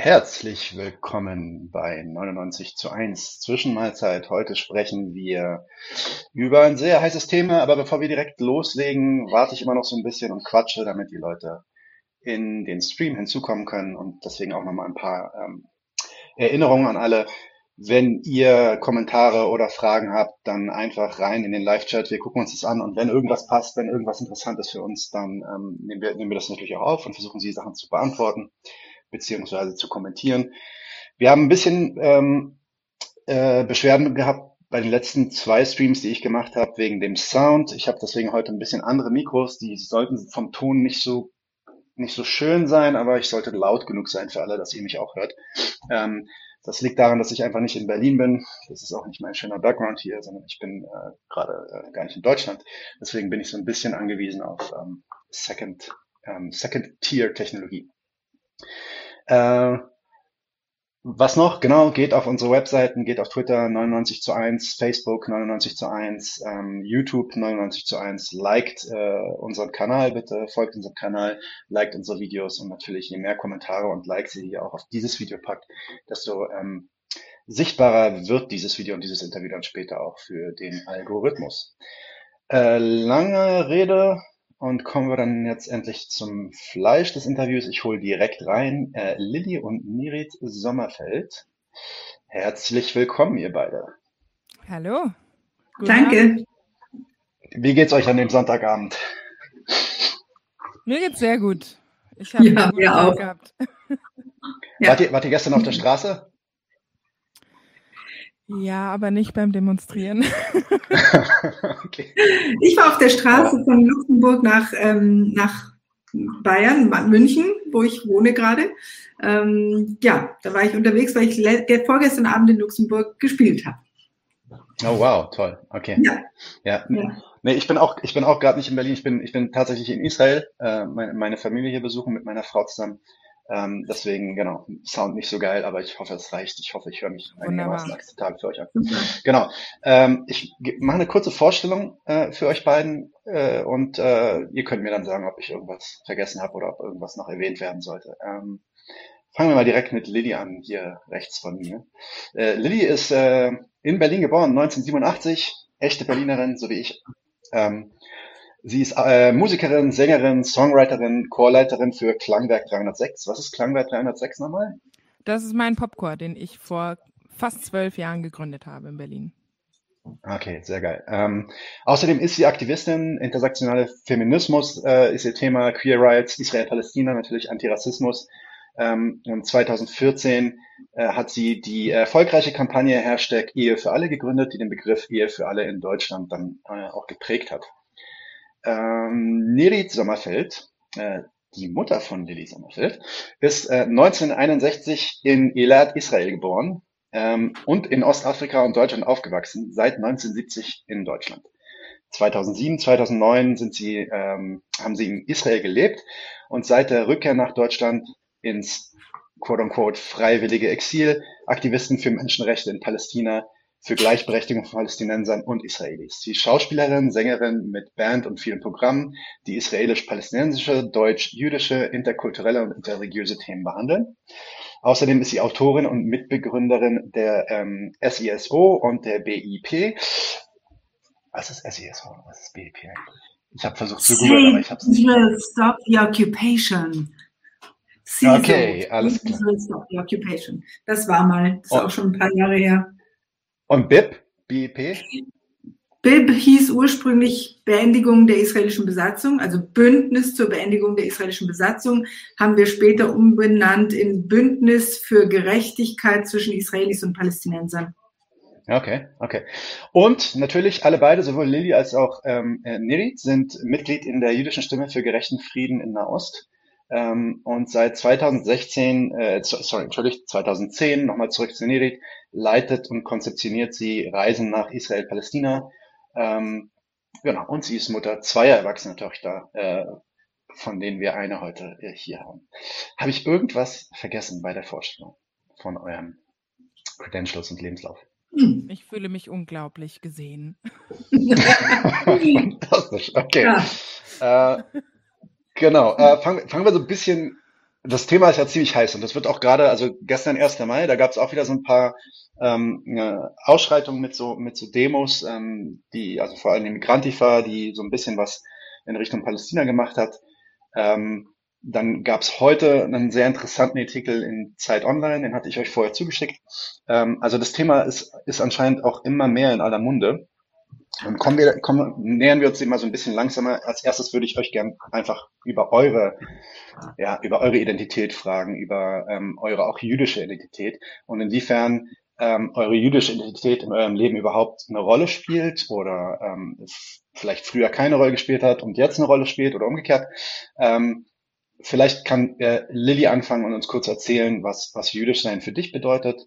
Herzlich willkommen bei 99 zu 1 Zwischenmahlzeit. Heute sprechen wir über ein sehr heißes Thema, aber bevor wir direkt loslegen, warte ich immer noch so ein bisschen und quatsche, damit die Leute in den Stream hinzukommen können und deswegen auch nochmal ein paar ähm, Erinnerungen an alle. Wenn ihr Kommentare oder Fragen habt, dann einfach rein in den Live-Chat. Wir gucken uns das an und wenn irgendwas passt, wenn irgendwas interessant ist für uns, dann ähm, nehmen, wir, nehmen wir das natürlich auch auf und versuchen, die Sachen zu beantworten beziehungsweise zu kommentieren. Wir haben ein bisschen ähm, äh, Beschwerden gehabt bei den letzten zwei Streams, die ich gemacht habe, wegen dem Sound. Ich habe deswegen heute ein bisschen andere Mikros, die sollten vom Ton nicht so nicht so schön sein, aber ich sollte laut genug sein für alle, dass ihr mich auch hört. Ähm, das liegt daran, dass ich einfach nicht in Berlin bin. Das ist auch nicht mein schöner Background hier, sondern ich bin äh, gerade äh, gar nicht in Deutschland. Deswegen bin ich so ein bisschen angewiesen auf ähm, Second, ähm, Second Tier Technologie. Äh, was noch? Genau, geht auf unsere Webseiten, geht auf Twitter 99 zu 1, Facebook 99 zu 1, ähm, YouTube 99 zu 1, liked äh, unseren Kanal bitte, folgt unserem Kanal, liked unsere Videos und natürlich je mehr Kommentare und Likes ihr hier auch auf dieses Video packt, desto ähm, sichtbarer wird dieses Video und dieses Interview dann später auch für den Algorithmus. Äh, lange Rede, und kommen wir dann jetzt endlich zum Fleisch des Interviews. Ich hole direkt rein äh, Lilly und Mirit Sommerfeld. Herzlich willkommen, ihr beide. Hallo. Guten Danke. Abend. Wie geht's euch an dem Sonntagabend? Mir geht's sehr gut. Ich habe ja, einen auch. gehabt. Ja. Wart, ihr, wart ihr gestern auf der Straße? Ja, aber nicht beim Demonstrieren. okay. Ich war auf der Straße von Luxemburg nach, ähm, nach Bayern, München, wo ich wohne gerade. Ähm, ja, da war ich unterwegs, weil ich vorgestern Abend in Luxemburg gespielt habe. Oh wow, toll. Okay. Ja. ja. ja. Nee, ich bin auch, ich bin auch gerade nicht in Berlin. Ich bin, ich bin tatsächlich in Israel, äh, meine, meine Familie hier besuchen mit meiner Frau zusammen. Ähm, deswegen, genau, Sound nicht so geil, aber ich hoffe, es reicht. Ich hoffe, ich höre mich einigermaßen akzeptabel für euch an. Genau. Ähm, ich mache eine kurze Vorstellung äh, für euch beiden äh, und äh, ihr könnt mir dann sagen, ob ich irgendwas vergessen habe oder ob irgendwas noch erwähnt werden sollte. Ähm, fangen wir mal direkt mit Lilly an, hier rechts von mir. Äh, Lilly ist äh, in Berlin geboren, 1987, echte Berlinerin, so wie ich. Ähm, Sie ist äh, Musikerin, Sängerin, Songwriterin, Chorleiterin für Klangwerk 306. Was ist Klangwerk 306 nochmal? Das ist mein Popchor, den ich vor fast zwölf Jahren gegründet habe in Berlin. Okay, sehr geil. Ähm, außerdem ist sie Aktivistin, intersektionale Feminismus äh, ist ihr Thema, Queer Rights, Israel-Palästina, natürlich Antirassismus. Ähm, und 2014 äh, hat sie die erfolgreiche Kampagne Hashtag Ehe für alle gegründet, die den Begriff Ehe für alle in Deutschland dann äh, auch geprägt hat. Ähm, Nerit Sommerfeld, äh, die Mutter von Lilly Sommerfeld, ist äh, 1961 in Elad, Israel geboren ähm, und in Ostafrika und Deutschland aufgewachsen, seit 1970 in Deutschland. 2007, 2009 sind sie, ähm, haben sie in Israel gelebt und seit der Rückkehr nach Deutschland ins quote-unquote freiwillige Exil Aktivisten für Menschenrechte in Palästina für Gleichberechtigung von Palästinensern und Israelis. Sie ist Schauspielerin, Sängerin mit Band und vielen Programmen, die israelisch-palästinensische, deutsch-jüdische, interkulturelle und interreligiöse Themen behandeln. Außerdem ist sie Autorin und Mitbegründerin der ähm, SISO und der BIP. Was ist SISO? Was ist BIP eigentlich? Ich habe versucht zu googeln, aber ich habe es nicht. Stop the Occupation. CISO. Okay, alles klar. Stop the Occupation. Das war mal, das ist oh. auch schon ein paar Jahre her. Und BIP? BIP? BIP hieß ursprünglich Beendigung der israelischen Besatzung, also Bündnis zur Beendigung der israelischen Besatzung, haben wir später umbenannt in Bündnis für Gerechtigkeit zwischen Israelis und Palästinensern. Okay, okay. Und natürlich alle beide, sowohl Lilly als auch ähm, Niri, sind Mitglied in der jüdischen Stimme für gerechten Frieden in Nahost. Ähm, und seit 2016, äh, sorry, entschuldigt, 2010, nochmal zurück zu Niri, leitet und konzeptioniert sie Reisen nach Israel-Palästina. Ähm, genau, und sie ist Mutter zweier erwachsener Töchter, äh, von denen wir eine heute äh, hier haben. Habe ich irgendwas vergessen bei der Vorstellung von eurem Credentials und Lebenslauf? Hm. Ich fühle mich unglaublich gesehen. Fantastisch, okay. Ja. Äh, genau, äh, fangen, fangen wir so ein bisschen das Thema ist ja ziemlich heiß und das wird auch gerade, also gestern 1. Mai, da gab es auch wieder so ein paar ähm, Ausschreitungen mit so mit so Demos, ähm, die also vor allem die Migrantifa, die so ein bisschen was in Richtung Palästina gemacht hat. Ähm, dann gab es heute einen sehr interessanten Artikel in Zeit Online, den hatte ich euch vorher zugeschickt. Ähm, also das Thema ist, ist anscheinend auch immer mehr in aller Munde. Kommen wir, kommen, nähern wir uns dem mal so ein bisschen langsamer. Als erstes würde ich euch gern einfach über eure, ja, über eure Identität fragen, über ähm, eure auch jüdische Identität und inwiefern ähm, eure jüdische Identität in eurem Leben überhaupt eine Rolle spielt oder ähm, vielleicht früher keine Rolle gespielt hat und jetzt eine Rolle spielt oder umgekehrt. Ähm, vielleicht kann äh, Lilly anfangen und uns kurz erzählen, was, was jüdisch sein für dich bedeutet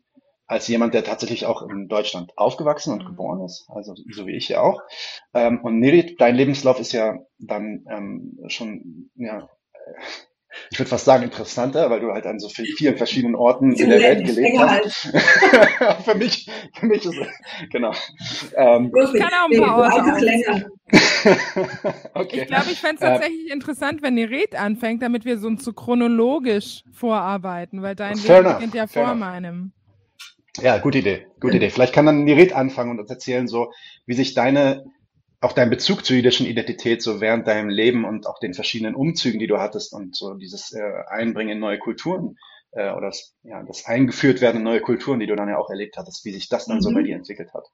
als jemand, der tatsächlich auch in Deutschland aufgewachsen und mhm. geboren ist, also so wie ich ja auch. Ähm, und Nirit, dein Lebenslauf ist ja dann ähm, schon, ja, ich würde fast sagen interessanter, weil du halt an so vielen verschiedenen Orten in der Welt gelebt hast. für mich, für mich ist genau. Ähm, ich kann auch ein paar Orte länger. okay. Ich glaube, ich fände es äh, tatsächlich äh, interessant, wenn Niret anfängt, damit wir so, so chronologisch vorarbeiten, weil dein Leben beginnt ja vor enough. meinem. Ja, gute Idee, gute Idee. Vielleicht kann dann Niret anfangen und uns erzählen, so wie sich deine, auch dein Bezug zur jüdischen Identität so während deinem Leben und auch den verschiedenen Umzügen, die du hattest und so dieses äh, Einbringen in neue Kulturen äh, oder das, ja, das eingeführt werden in neue Kulturen, die du dann ja auch erlebt hattest, wie sich das dann mhm. so bei dir entwickelt hat.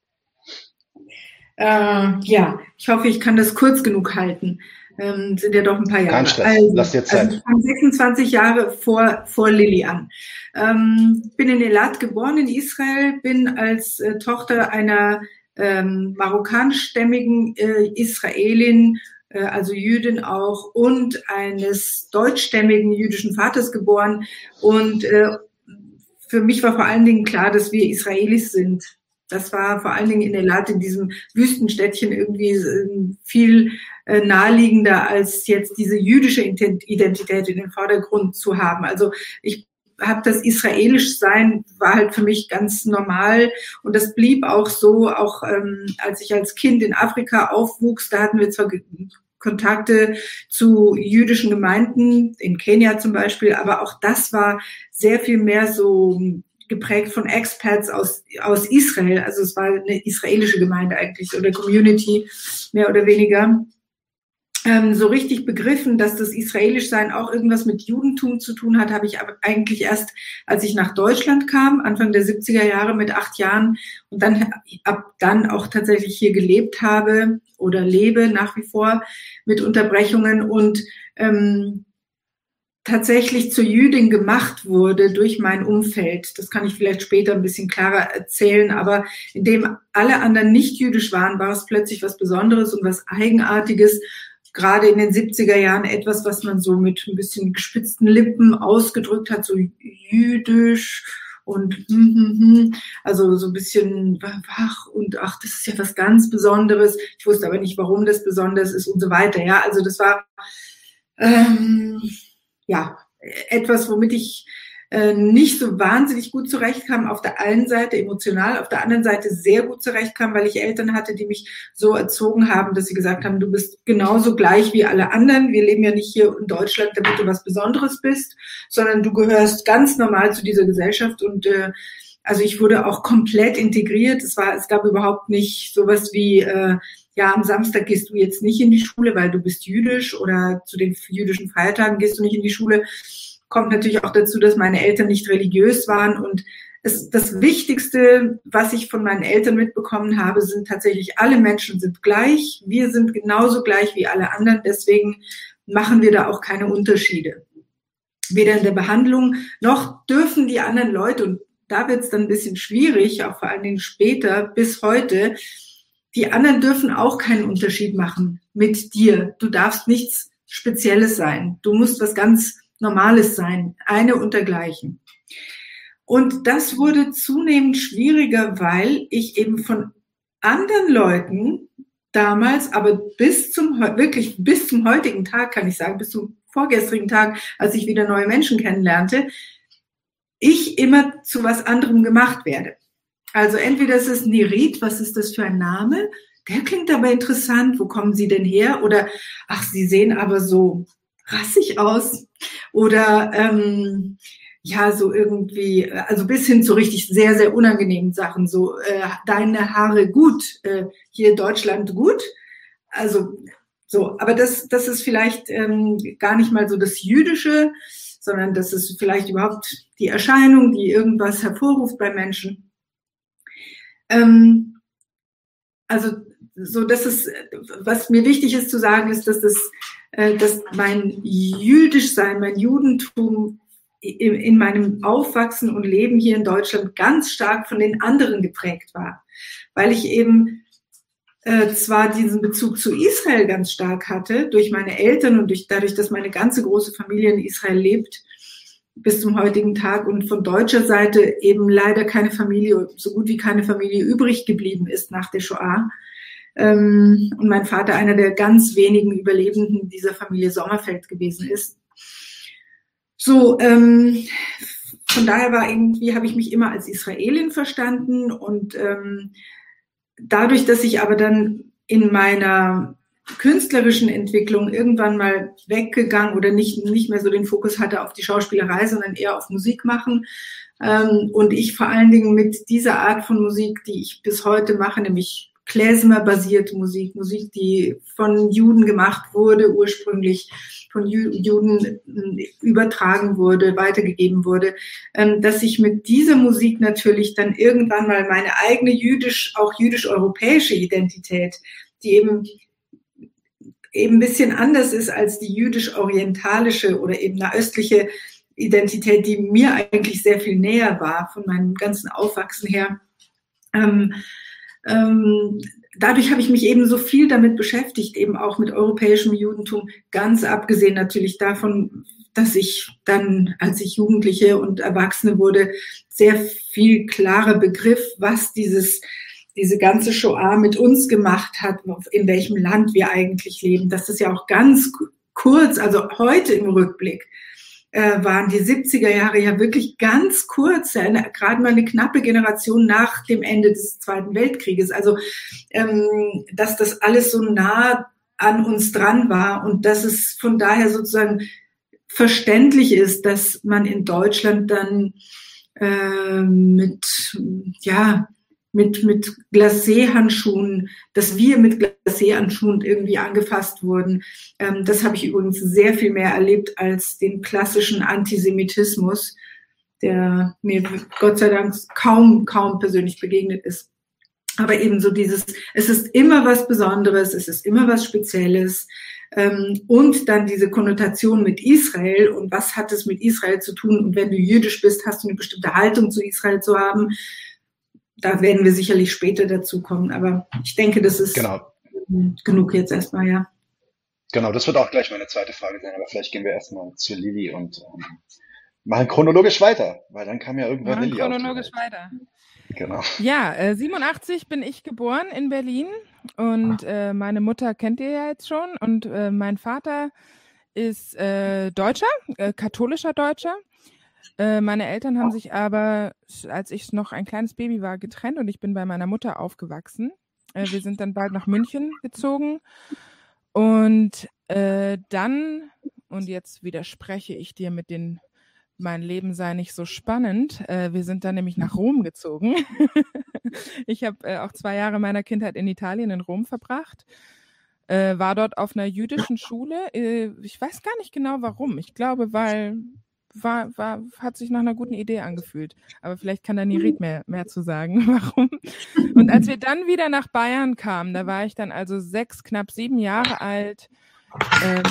Äh, ja, ich hoffe, ich kann das kurz genug halten ähm, sind ja doch ein paar Jahre. Kein Stress, also, lass dir Zeit. Also ich fange 26 Jahre vor, vor Lilly an. Ähm, bin in Elat geboren in Israel, bin als äh, Tochter einer ähm, marokkanischstämmigen äh, Israelin, äh, also Jüdin auch, und eines deutschstämmigen jüdischen Vaters geboren. Und äh, für mich war vor allen Dingen klar, dass wir Israelis sind. Das war vor allen Dingen in Elat, in diesem Wüstenstädtchen irgendwie äh, viel äh, naheliegender als jetzt diese jüdische Identität in den Vordergrund zu haben. Also ich habe das israelisch sein war halt für mich ganz normal und das blieb auch so, auch ähm, als ich als Kind in Afrika aufwuchs, da hatten wir zwar Kontakte zu jüdischen Gemeinden, in Kenia zum Beispiel, aber auch das war sehr viel mehr so geprägt von Expats aus, aus Israel. Also es war eine israelische Gemeinde eigentlich oder Community, mehr oder weniger ähm, so richtig begriffen, dass das Israelischsein auch irgendwas mit Judentum zu tun hat, habe ich eigentlich erst, als ich nach Deutschland kam, Anfang der 70er Jahre mit acht Jahren und dann ab dann auch tatsächlich hier gelebt habe oder lebe nach wie vor mit Unterbrechungen und ähm, tatsächlich zur Jüdin gemacht wurde durch mein Umfeld. Das kann ich vielleicht später ein bisschen klarer erzählen, aber indem alle anderen nicht jüdisch waren, war es plötzlich was Besonderes und was Eigenartiges gerade in den 70er Jahren etwas, was man so mit ein bisschen gespitzten Lippen ausgedrückt hat, so jüdisch und hm, hm, hm, also so ein bisschen wach und ach, das ist ja was ganz Besonderes. Ich wusste aber nicht, warum das besonders ist und so weiter. Ja, also das war ähm, ja etwas, womit ich äh, nicht so wahnsinnig gut zurechtkam, auf der einen Seite emotional, auf der anderen Seite sehr gut zurechtkam, weil ich Eltern hatte, die mich so erzogen haben, dass sie gesagt haben, du bist genauso gleich wie alle anderen. Wir leben ja nicht hier in Deutschland, damit du was Besonderes bist, sondern du gehörst ganz normal zu dieser Gesellschaft und äh, also ich wurde auch komplett integriert. Es war, es gab überhaupt nicht sowas wie äh, ja, am Samstag gehst du jetzt nicht in die Schule, weil du bist jüdisch oder zu den jüdischen Feiertagen gehst du nicht in die Schule kommt natürlich auch dazu, dass meine Eltern nicht religiös waren und es, das Wichtigste, was ich von meinen Eltern mitbekommen habe, sind tatsächlich alle Menschen sind gleich. Wir sind genauso gleich wie alle anderen. Deswegen machen wir da auch keine Unterschiede. Weder in der Behandlung noch dürfen die anderen Leute, und da wird es dann ein bisschen schwierig, auch vor allen Dingen später bis heute, die anderen dürfen auch keinen Unterschied machen mit dir. Du darfst nichts Spezielles sein. Du musst was ganz normales Sein, eine untergleichen. Und das wurde zunehmend schwieriger, weil ich eben von anderen Leuten damals, aber bis zum, wirklich bis zum heutigen Tag, kann ich sagen, bis zum vorgestrigen Tag, als ich wieder neue Menschen kennenlernte, ich immer zu was anderem gemacht werde. Also entweder ist es Nirit, was ist das für ein Name? Der klingt aber interessant, wo kommen Sie denn her? Oder, ach, Sie sehen aber so rassig aus oder ähm, ja, so irgendwie, also bis hin zu richtig sehr, sehr unangenehmen Sachen, so äh, deine Haare gut, äh, hier Deutschland gut. Also so, aber das, das ist vielleicht ähm, gar nicht mal so das Jüdische, sondern das ist vielleicht überhaupt die Erscheinung, die irgendwas hervorruft bei Menschen. Ähm, also so, dass es, was mir wichtig ist zu sagen, ist, dass das, äh, dass mein Jüdischsein, mein Judentum in, in meinem Aufwachsen und Leben hier in Deutschland ganz stark von den anderen geprägt war, weil ich eben äh, zwar diesen Bezug zu Israel ganz stark hatte, durch meine Eltern und durch, dadurch, dass meine ganze große Familie in Israel lebt, bis zum heutigen Tag und von deutscher Seite eben leider keine Familie, so gut wie keine Familie übrig geblieben ist nach der Shoah. Ähm, und mein Vater einer der ganz wenigen Überlebenden dieser Familie Sommerfeld gewesen ist. So, ähm, von daher war irgendwie, habe ich mich immer als Israelin verstanden und ähm, dadurch, dass ich aber dann in meiner künstlerischen Entwicklung irgendwann mal weggegangen oder nicht, nicht mehr so den Fokus hatte auf die Schauspielerei, sondern eher auf Musik machen. Ähm, und ich vor allen Dingen mit dieser Art von Musik, die ich bis heute mache, nämlich Klezmer-basierte Musik, Musik, die von Juden gemacht wurde, ursprünglich von Juden äh, übertragen wurde, weitergegeben wurde, ähm, dass ich mit dieser Musik natürlich dann irgendwann mal meine eigene jüdisch, auch jüdisch-europäische Identität, die eben eben ein bisschen anders ist als die jüdisch-orientalische oder eben eine östliche Identität, die mir eigentlich sehr viel näher war von meinem ganzen Aufwachsen her. Ähm, ähm, dadurch habe ich mich eben so viel damit beschäftigt, eben auch mit europäischem Judentum, ganz abgesehen natürlich davon, dass ich dann, als ich Jugendliche und Erwachsene wurde, sehr viel klarer Begriff, was dieses, diese ganze Shoah mit uns gemacht hat, in welchem Land wir eigentlich leben. Das ist ja auch ganz kurz, also heute im Rückblick, äh, waren die 70er Jahre ja wirklich ganz kurz, ja, gerade mal eine knappe Generation nach dem Ende des Zweiten Weltkrieges. Also, ähm, dass das alles so nah an uns dran war und dass es von daher sozusagen verständlich ist, dass man in Deutschland dann äh, mit, ja, mit, mit Glacé-Handschuhen, dass wir mit Glacé-Handschuhen irgendwie angefasst wurden. Ähm, das habe ich übrigens sehr viel mehr erlebt als den klassischen Antisemitismus, der mir Gott sei Dank kaum, kaum persönlich begegnet ist. Aber eben so dieses, es ist immer was Besonderes, es ist immer was Spezielles. Ähm, und dann diese Konnotation mit Israel und was hat es mit Israel zu tun? Und wenn du jüdisch bist, hast du eine bestimmte Haltung zu Israel zu haben da werden wir sicherlich später dazu kommen. Aber ich denke, das ist genau. genug jetzt erstmal, ja. Genau, das wird auch gleich meine zweite Frage sein, aber vielleicht gehen wir erstmal zu Lilly und ähm, machen chronologisch weiter, weil dann kam ja irgendwann machen Lilly. Chronologisch weiter. Genau. Ja, äh, 87 bin ich geboren in Berlin und äh, meine Mutter kennt ihr ja jetzt schon und äh, mein Vater ist äh, Deutscher, äh, katholischer Deutscher äh, meine Eltern haben sich aber, als ich noch ein kleines Baby war, getrennt und ich bin bei meiner Mutter aufgewachsen. Äh, wir sind dann bald nach München gezogen. Und äh, dann, und jetzt widerspreche ich dir mit den, mein Leben sei nicht so spannend. Äh, wir sind dann nämlich nach Rom gezogen. ich habe äh, auch zwei Jahre meiner Kindheit in Italien, in Rom verbracht. War dort auf einer jüdischen Schule. Ich weiß gar nicht genau warum. Ich glaube, weil war, war, hat sich nach einer guten Idee angefühlt. Aber vielleicht kann da Nirit mehr, mehr zu sagen, warum. Und als wir dann wieder nach Bayern kamen, da war ich dann also sechs, knapp sieben Jahre alt, äh,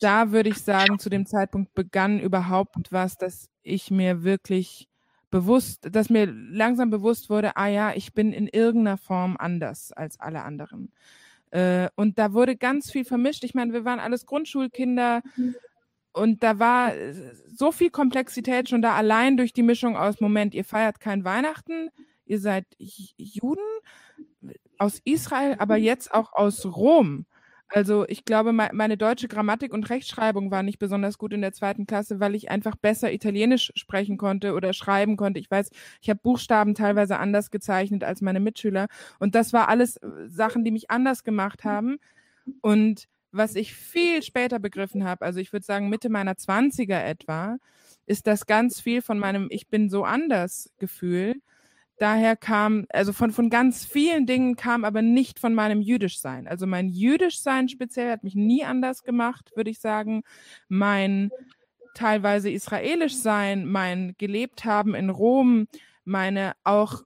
da würde ich sagen, zu dem Zeitpunkt begann überhaupt was, dass ich mir wirklich bewusst, dass mir langsam bewusst wurde, ah ja, ich bin in irgendeiner Form anders als alle anderen. Äh, und da wurde ganz viel vermischt. Ich meine, wir waren alles Grundschulkinder und da war so viel Komplexität schon da allein durch die Mischung aus Moment, ihr feiert kein Weihnachten, ihr seid Juden aus Israel, aber jetzt auch aus Rom. Also ich glaube, meine deutsche Grammatik und Rechtschreibung war nicht besonders gut in der zweiten Klasse, weil ich einfach besser Italienisch sprechen konnte oder schreiben konnte. Ich weiß, ich habe Buchstaben teilweise anders gezeichnet als meine Mitschüler. Und das war alles äh, Sachen, die mich anders gemacht haben. Und Was ich viel später begriffen habe, also ich würde sagen Mitte meiner Zwanziger etwa, ist das ganz viel von meinem Ich bin so anders Gefühl. Daher kam, also von, von ganz vielen Dingen kam aber nicht von meinem Jüdischsein. Also mein Jüdischsein speziell hat mich nie anders gemacht, würde ich sagen. Mein teilweise israelisch sein, mein gelebt haben in Rom, meine auch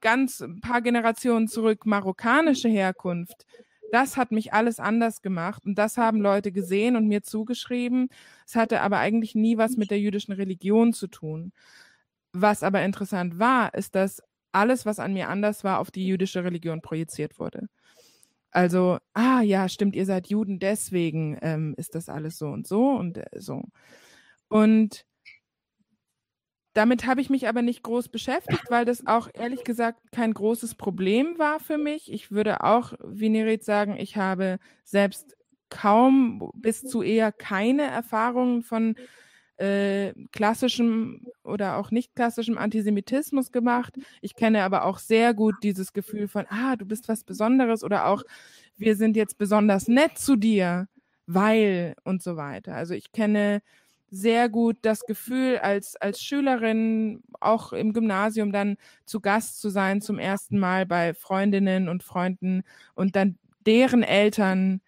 ganz ein paar Generationen zurück marokkanische Herkunft, das hat mich alles anders gemacht und das haben Leute gesehen und mir zugeschrieben. Es hatte aber eigentlich nie was mit der jüdischen Religion zu tun. Was aber interessant war, ist, dass alles, was an mir anders war, auf die jüdische Religion projiziert wurde. Also, ah ja, stimmt, ihr seid Juden, deswegen ähm, ist das alles so und so und äh, so. Und damit habe ich mich aber nicht groß beschäftigt, weil das auch ehrlich gesagt kein großes Problem war für mich. Ich würde auch, wie Nerit sagen, ich habe selbst kaum bis zu eher keine Erfahrungen von äh, klassischem oder auch nicht klassischem Antisemitismus gemacht. Ich kenne aber auch sehr gut dieses Gefühl von, ah, du bist was Besonderes oder auch, wir sind jetzt besonders nett zu dir, weil und so weiter. Also ich kenne sehr gut das Gefühl, als, als Schülerin auch im Gymnasium dann zu Gast zu sein, zum ersten Mal bei Freundinnen und Freunden und dann deren Eltern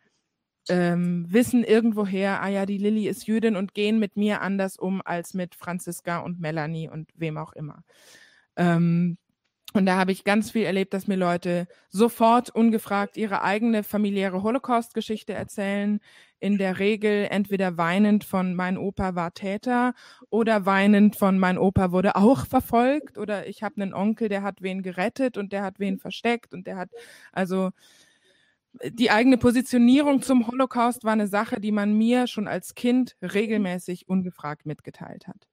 ähm, wissen irgendwoher, ah ja, die Lilly ist Jüdin und gehen mit mir anders um als mit Franziska und Melanie und wem auch immer. Ähm, und da habe ich ganz viel erlebt, dass mir Leute sofort ungefragt ihre eigene familiäre Holocaust-Geschichte erzählen. In der Regel entweder weinend von mein Opa war Täter oder weinend von mein Opa wurde auch verfolgt oder ich habe einen Onkel, der hat wen gerettet und der hat wen versteckt und der hat also die eigene Positionierung zum Holocaust war eine Sache, die man mir schon als Kind regelmäßig ungefragt mitgeteilt hat.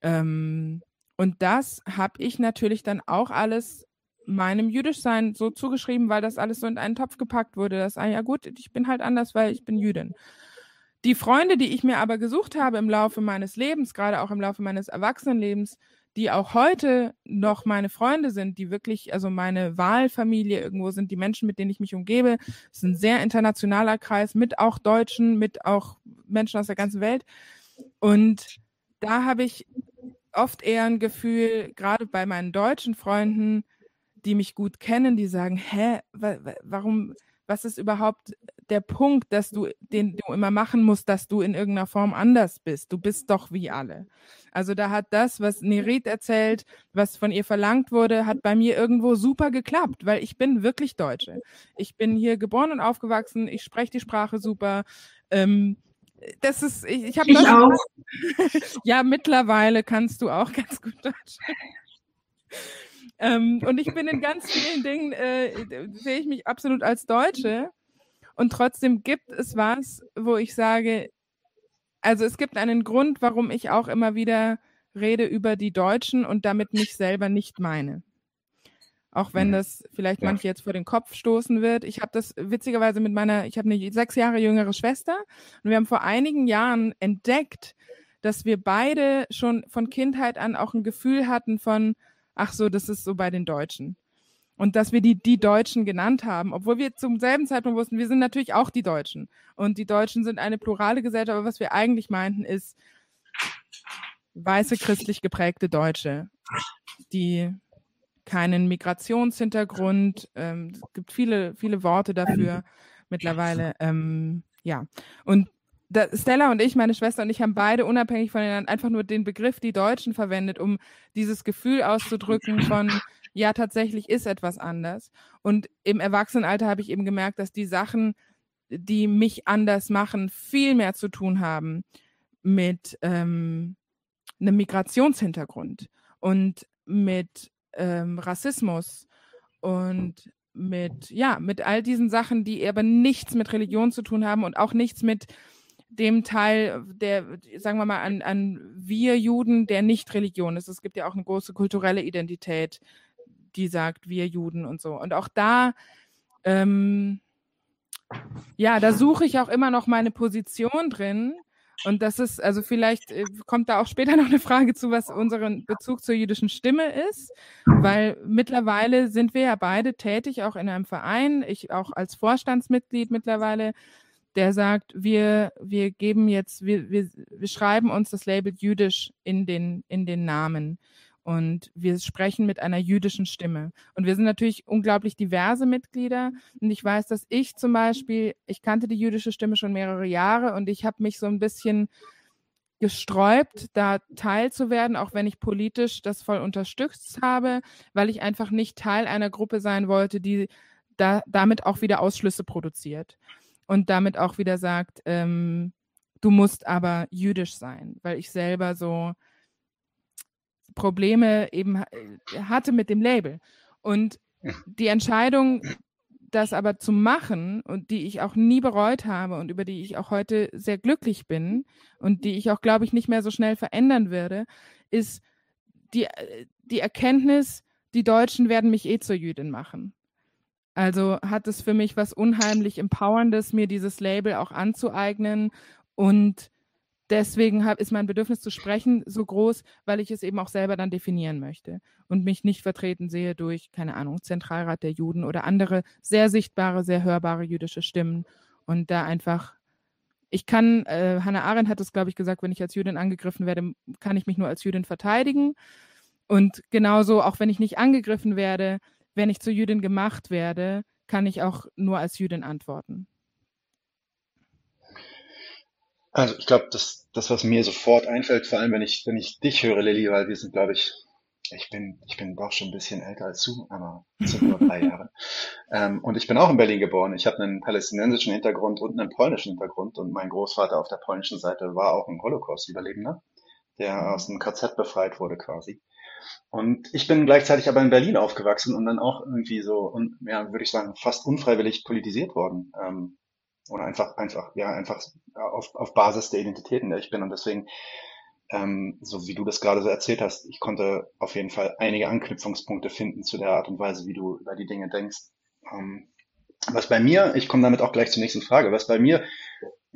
Ähm, und das habe ich natürlich dann auch alles meinem Jüdischsein so zugeschrieben, weil das alles so in einen Topf gepackt wurde. Das, ah ja gut, ich bin halt anders, weil ich bin Jüdin. Die Freunde, die ich mir aber gesucht habe im Laufe meines Lebens, gerade auch im Laufe meines Erwachsenenlebens, die auch heute noch meine Freunde sind, die wirklich, also meine Wahlfamilie irgendwo sind, die Menschen, mit denen ich mich umgebe, es ist ein sehr internationaler Kreis mit auch Deutschen, mit auch Menschen aus der ganzen Welt. Und da habe ich oft eher ein Gefühl, gerade bei meinen deutschen Freunden, die mich gut kennen, die sagen, hä, warum, was ist überhaupt der Punkt, dass du, den du immer machen musst, dass du in irgendeiner Form anders bist? Du bist doch wie alle. Also da hat das, was Nerit erzählt, was von ihr verlangt wurde, hat bei mir irgendwo super geklappt, weil ich bin wirklich Deutsche. Ich bin hier geboren und aufgewachsen, ich spreche die Sprache super. Ähm, das ist, ich, ich habe das. Auch. ja, mittlerweile kannst du auch ganz gut Deutsch. ähm, und ich bin in ganz vielen Dingen, äh, sehe ich mich absolut als Deutsche. Und trotzdem gibt es was, wo ich sage, also es gibt einen Grund, warum ich auch immer wieder rede über die Deutschen und damit mich selber nicht meine. Auch wenn mhm. das vielleicht ja. manche jetzt vor den Kopf stoßen wird. Ich habe das witzigerweise mit meiner, ich habe eine sechs Jahre jüngere Schwester und wir haben vor einigen Jahren entdeckt, dass wir beide schon von Kindheit an auch ein Gefühl hatten von, ach so, das ist so bei den Deutschen. Und dass wir die, die Deutschen genannt haben, obwohl wir zum selben Zeitpunkt wussten, wir sind natürlich auch die Deutschen. Und die Deutschen sind eine plurale Gesellschaft, aber was wir eigentlich meinten, ist weiße christlich geprägte Deutsche, die keinen Migrationshintergrund. Ähm, es gibt viele, viele Worte dafür mittlerweile. Ähm, ja. Und da, Stella und ich, meine Schwester und ich, haben beide unabhängig voneinander einfach nur den Begriff die Deutschen verwendet, um dieses Gefühl auszudrücken von, ja, tatsächlich ist etwas anders. Und im Erwachsenenalter habe ich eben gemerkt, dass die Sachen, die mich anders machen, viel mehr zu tun haben mit ähm, einem Migrationshintergrund und mit ähm, Rassismus und mit, ja, mit all diesen Sachen, die aber nichts mit Religion zu tun haben und auch nichts mit dem Teil, der, sagen wir mal, an, an wir Juden, der nicht Religion ist. Es gibt ja auch eine große kulturelle Identität, die sagt, wir Juden und so. Und auch da, ähm, ja, da suche ich auch immer noch meine Position drin, und das ist, also vielleicht äh, kommt da auch später noch eine Frage zu, was unseren Bezug zur jüdischen Stimme ist, weil mittlerweile sind wir ja beide tätig, auch in einem Verein, ich auch als Vorstandsmitglied mittlerweile, der sagt, wir, wir geben jetzt, wir, wir, wir schreiben uns das Label jüdisch in den, in den Namen und wir sprechen mit einer jüdischen Stimme. Und wir sind natürlich unglaublich diverse Mitglieder. Und ich weiß, dass ich zum Beispiel, ich kannte die jüdische Stimme schon mehrere Jahre und ich habe mich so ein bisschen gesträubt, da Teil zu werden, auch wenn ich politisch das voll unterstützt habe, weil ich einfach nicht Teil einer Gruppe sein wollte, die da, damit auch wieder Ausschlüsse produziert und damit auch wieder sagt, ähm, du musst aber jüdisch sein, weil ich selber so Probleme eben äh, hatte mit dem Label. Und die Entscheidung, das aber zu machen und die ich auch nie bereut habe und über die ich auch heute sehr glücklich bin und die ich auch, glaube ich, nicht mehr so schnell verändern würde, ist die, äh, die Erkenntnis, die Deutschen werden mich eh zur Jüdin machen. Also hat es für mich was unheimlich Empowerndes, mir dieses Label auch anzueignen und deswegen ist mein Bedürfnis zu sprechen so groß, weil ich es eben auch selber dann definieren möchte und mich nicht vertreten sehe durch, keine Ahnung, Zentralrat der Juden oder andere sehr sichtbare, sehr hörbare jüdische Stimmen und da einfach ich kann, äh, Hannah Arendt hat es, glaube ich, gesagt, wenn ich als Jüdin angegriffen werde, kann ich mich nur als Jüdin verteidigen. Und genauso, auch wenn ich nicht angegriffen werde, wenn ich zur Jüdin gemacht werde, kann ich auch nur als Jüdin antworten. Also ich glaube, das, das, was mir sofort einfällt, vor allem wenn ich, wenn ich dich höre, Lilly, weil wir sind, glaube ich, ich bin, ich bin doch schon ein bisschen älter als du, aber es sind nur drei Jahre. Ähm, und ich bin auch in Berlin geboren. Ich habe einen palästinensischen Hintergrund und einen polnischen Hintergrund. Und mein Großvater auf der polnischen Seite war auch ein Holocaust-Überlebender, der aus dem KZ befreit wurde quasi. Und ich bin gleichzeitig aber in Berlin aufgewachsen und dann auch irgendwie so, und ja, würde ich sagen, fast unfreiwillig politisiert worden. Ähm, oder einfach, einfach, ja, einfach auf, auf Basis der Identitäten, der ich bin. Und deswegen, ähm, so wie du das gerade so erzählt hast, ich konnte auf jeden Fall einige Anknüpfungspunkte finden zu der Art und Weise, wie du über die Dinge denkst. Ähm, was bei mir, ich komme damit auch gleich zur nächsten Frage, was bei mir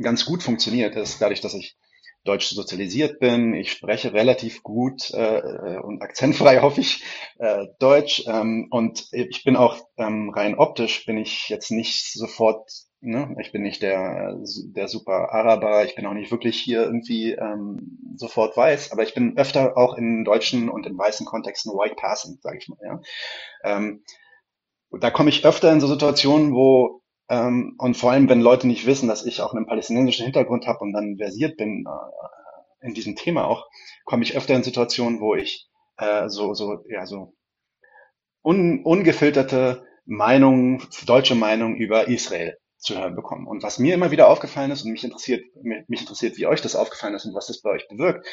ganz gut funktioniert, ist dadurch, dass ich deutsch sozialisiert bin. Ich spreche relativ gut äh, äh, und akzentfrei, hoffe ich, äh, Deutsch. Ähm, und ich bin auch ähm, rein optisch, bin ich jetzt nicht sofort, ne? ich bin nicht der, der super Araber, ich bin auch nicht wirklich hier irgendwie ähm, sofort weiß, aber ich bin öfter auch in deutschen und in weißen Kontexten white passing, sage ich mal. Ja? Ähm, da komme ich öfter in so Situationen, wo ähm, und vor allem, wenn Leute nicht wissen, dass ich auch einen palästinensischen Hintergrund habe und dann versiert bin äh, in diesem Thema auch, komme ich öfter in Situationen, wo ich äh, so, so, ja, so un, ungefilterte Meinungen, deutsche Meinungen über Israel zu hören bekommen. Und was mir immer wieder aufgefallen ist, und mich interessiert, mich interessiert, wie euch das aufgefallen ist und was das bei euch bewirkt,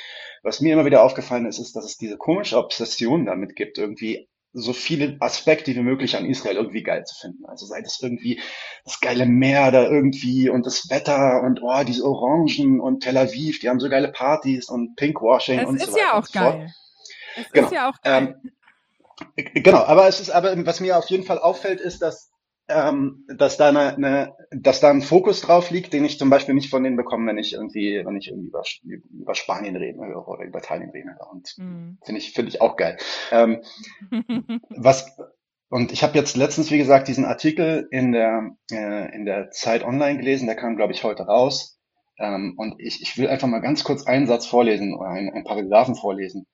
was mir immer wieder aufgefallen ist, ist, dass es diese komische Obsession damit gibt, irgendwie so viele Aspekte wie möglich an Israel irgendwie geil zu finden. Also sei das irgendwie das geile Meer da irgendwie und das Wetter und oh, diese Orangen und Tel Aviv, die haben so geile Partys und Pinkwashing es und so weiter. Ja und so genau. ist ja auch geil. Ähm, genau, aber es ist aber, was mir auf jeden Fall auffällt, ist, dass ähm, dass da eine, eine, dass da ein Fokus drauf liegt, den ich zum Beispiel nicht von denen bekomme, wenn ich irgendwie, wenn ich irgendwie über, über Spanien reden höre oder über Italien reden höre. Und mm. finde ich, finde ich auch geil. Ähm, was und ich habe jetzt letztens, wie gesagt, diesen Artikel in der äh, in der Zeit Online gelesen, der kam, glaube ich, heute raus. Ähm, und ich, ich will einfach mal ganz kurz einen Satz vorlesen oder einen, einen Paragraphen vorlesen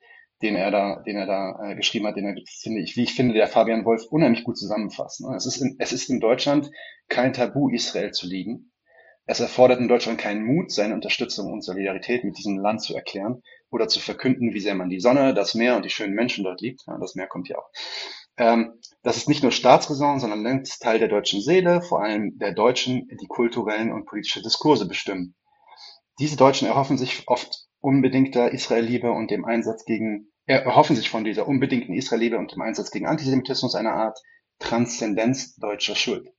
den er da, den er da äh, geschrieben hat, den er, finde ich, wie ich finde, der Fabian Wolf unheimlich gut zusammenfasst. Ne? Es, ist in, es ist in Deutschland kein Tabu, Israel zu lieben. Es erfordert in Deutschland keinen Mut, seine Unterstützung und Solidarität mit diesem Land zu erklären oder zu verkünden, wie sehr man die Sonne, das Meer und die schönen Menschen dort liebt. Ja, das Meer kommt ja auch. Ähm, das ist nicht nur Staatsräson, sondern längst Teil der deutschen Seele, vor allem der Deutschen, die kulturellen und politische Diskurse bestimmen. Diese Deutschen erhoffen sich oft unbedingter Israelliebe und dem Einsatz gegen, erhoffen sich von dieser unbedingten Israelliebe und dem Einsatz gegen Antisemitismus eine Art Transzendenz deutscher Schuld.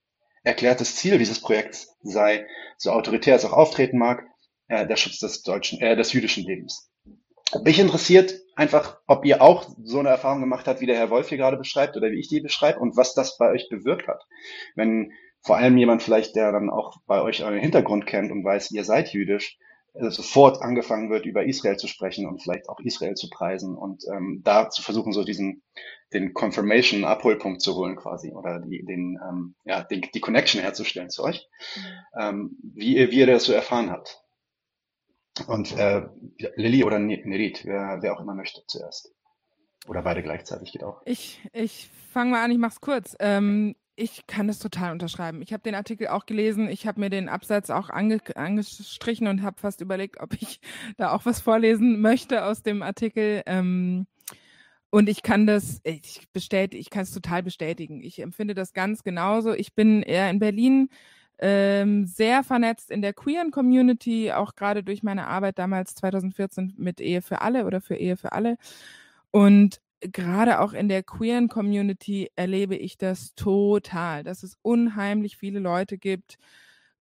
Erklärtes Ziel dieses Projekts sei, so autoritär es auch auftreten mag, äh, der Schutz des deutschen, äh, des jüdischen Lebens. Mich interessiert einfach, ob ihr auch so eine Erfahrung gemacht habt, wie der Herr Wolf hier gerade beschreibt oder wie ich die beschreibe und was das bei euch bewirkt hat. Wenn vor allem jemand vielleicht, der dann auch bei euch euren Hintergrund kennt und weiß, ihr seid jüdisch, sofort angefangen wird, über Israel zu sprechen und vielleicht auch Israel zu preisen und ähm, da zu versuchen, so diesen den Confirmation Abholpunkt zu holen quasi oder die, den, ähm, ja, den, die Connection herzustellen zu euch, mhm. ähm, wie, ihr, wie ihr das so erfahren habt. Und äh, Lilly oder Nerit, wer, wer auch immer möchte zuerst. Oder beide gleichzeitig geht auch. Ich, ich fange mal an, ich mach's kurz. Ähm, ich kann das total unterschreiben. Ich habe den Artikel auch gelesen, ich habe mir den Absatz auch ange angestrichen und habe fast überlegt, ob ich da auch was vorlesen möchte aus dem Artikel. Ähm, und ich kann das, ich bestätige, ich kann es total bestätigen. Ich empfinde das ganz genauso. Ich bin eher in Berlin ähm, sehr vernetzt in der queeren Community, auch gerade durch meine Arbeit damals 2014 mit Ehe für alle oder für Ehe für alle. Und gerade auch in der queeren Community erlebe ich das total, dass es unheimlich viele Leute gibt,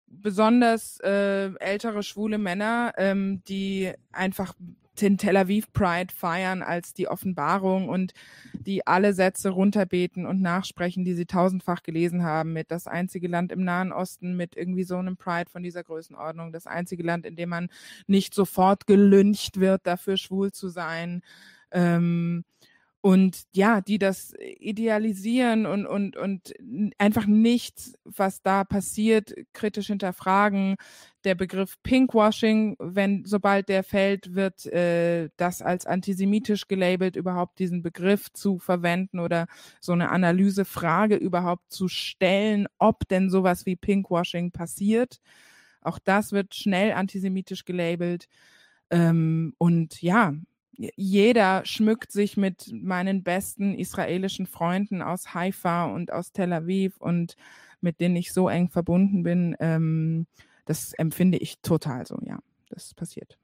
besonders äh, ältere schwule Männer, ähm, die einfach den Tel Aviv Pride feiern als die Offenbarung und die alle Sätze runterbeten und nachsprechen, die sie tausendfach gelesen haben, mit das einzige Land im Nahen Osten mit irgendwie so einem Pride von dieser Größenordnung, das einzige Land, in dem man nicht sofort gelüncht wird, dafür schwul zu sein. Ähm, und ja, die das idealisieren und, und, und einfach nichts, was da passiert, kritisch hinterfragen. Der Begriff Pinkwashing, wenn sobald der fällt, wird äh, das als antisemitisch gelabelt, überhaupt diesen Begriff zu verwenden oder so eine Analysefrage überhaupt zu stellen, ob denn sowas wie Pinkwashing passiert. Auch das wird schnell antisemitisch gelabelt. Ähm, und ja, jeder schmückt sich mit meinen besten israelischen Freunden aus Haifa und aus Tel Aviv und mit denen ich so eng verbunden bin. Ähm, das empfinde ich total so, ja. Das passiert.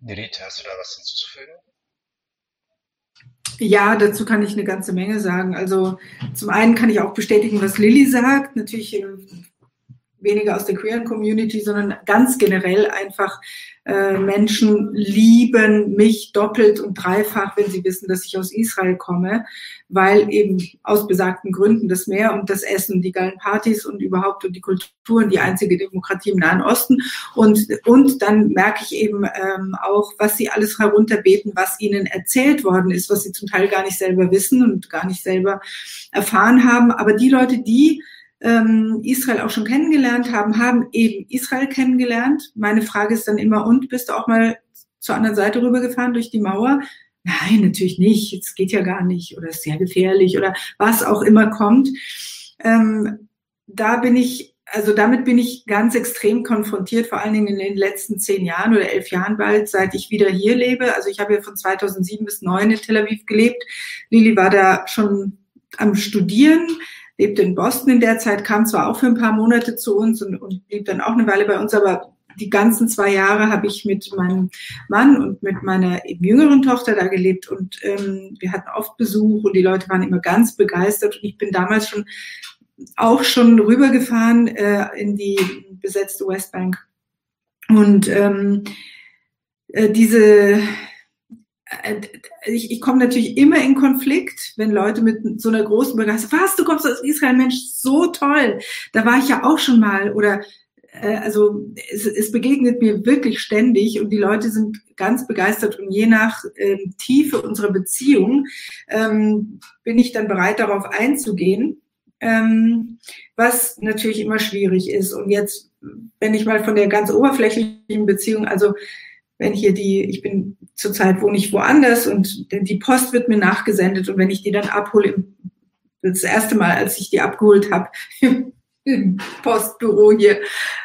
Nerit, hast du da was hinzuzufügen? Ja, dazu kann ich eine ganze Menge sagen. Also zum einen kann ich auch bestätigen, was Lilly sagt. Natürlich äh, weniger aus der queeren Community, sondern ganz generell einfach äh, Menschen lieben mich doppelt und dreifach, wenn sie wissen, dass ich aus Israel komme, weil eben aus besagten Gründen das Meer und das Essen, die geilen Partys und überhaupt und die Kulturen die einzige Demokratie im Nahen Osten. Und, und dann merke ich eben ähm, auch, was sie alles herunterbeten, was ihnen erzählt worden ist, was sie zum Teil gar nicht selber wissen und gar nicht selber erfahren haben. Aber die Leute, die ähm, Israel auch schon kennengelernt haben, haben eben Israel kennengelernt. Meine Frage ist dann immer, und bist du auch mal zur anderen Seite rübergefahren durch die Mauer? Nein, natürlich nicht. Es geht ja gar nicht oder ist sehr gefährlich oder was auch immer kommt. Ähm, da bin ich, also damit bin ich ganz extrem konfrontiert, vor allen Dingen in den letzten zehn Jahren oder elf Jahren bald, seit ich wieder hier lebe. Also ich habe ja von 2007 bis 2009 in Tel Aviv gelebt. Lili war da schon am Studieren lebte in Boston in der Zeit, kam zwar auch für ein paar Monate zu uns und, und blieb dann auch eine Weile bei uns, aber die ganzen zwei Jahre habe ich mit meinem Mann und mit meiner jüngeren Tochter da gelebt und ähm, wir hatten oft Besuch und die Leute waren immer ganz begeistert und ich bin damals schon auch schon rübergefahren äh, in die besetzte Westbank. Und ähm, äh, diese ich, ich komme natürlich immer in Konflikt, wenn Leute mit so einer großen Begeisterung, was, du kommst aus Israel, Mensch, so toll. Da war ich ja auch schon mal. Oder äh, also es, es begegnet mir wirklich ständig und die Leute sind ganz begeistert und je nach ähm, Tiefe unserer Beziehung ähm, bin ich dann bereit, darauf einzugehen. Ähm, was natürlich immer schwierig ist. Und jetzt, wenn ich mal von der ganz oberflächlichen Beziehung, also wenn hier die, ich bin zurzeit wohne ich woanders und die Post wird mir nachgesendet und wenn ich die dann abhole, das erste Mal, als ich die abgeholt habe, Postbüro hier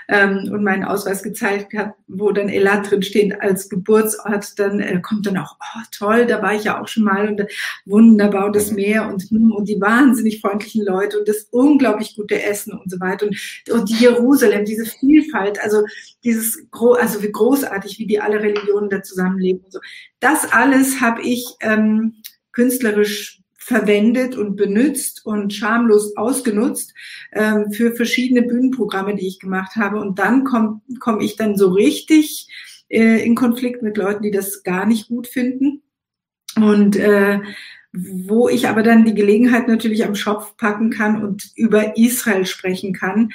ähm, und meinen Ausweis gezeigt habe, wo dann Elat drin steht als Geburtsort, dann äh, kommt dann auch, oh toll, da war ich ja auch schon mal und äh, wunderbar und das Meer und, hm, und die wahnsinnig freundlichen Leute und das unglaublich gute Essen und so weiter und, und die Jerusalem, diese Vielfalt, also dieses, also wie großartig, wie die alle Religionen da zusammenleben und so. Das alles habe ich ähm, künstlerisch verwendet und benutzt und schamlos ausgenutzt ähm, für verschiedene Bühnenprogramme, die ich gemacht habe. Und dann komme komm ich dann so richtig äh, in Konflikt mit Leuten, die das gar nicht gut finden. Und äh, wo ich aber dann die Gelegenheit natürlich am Schopf packen kann und über Israel sprechen kann,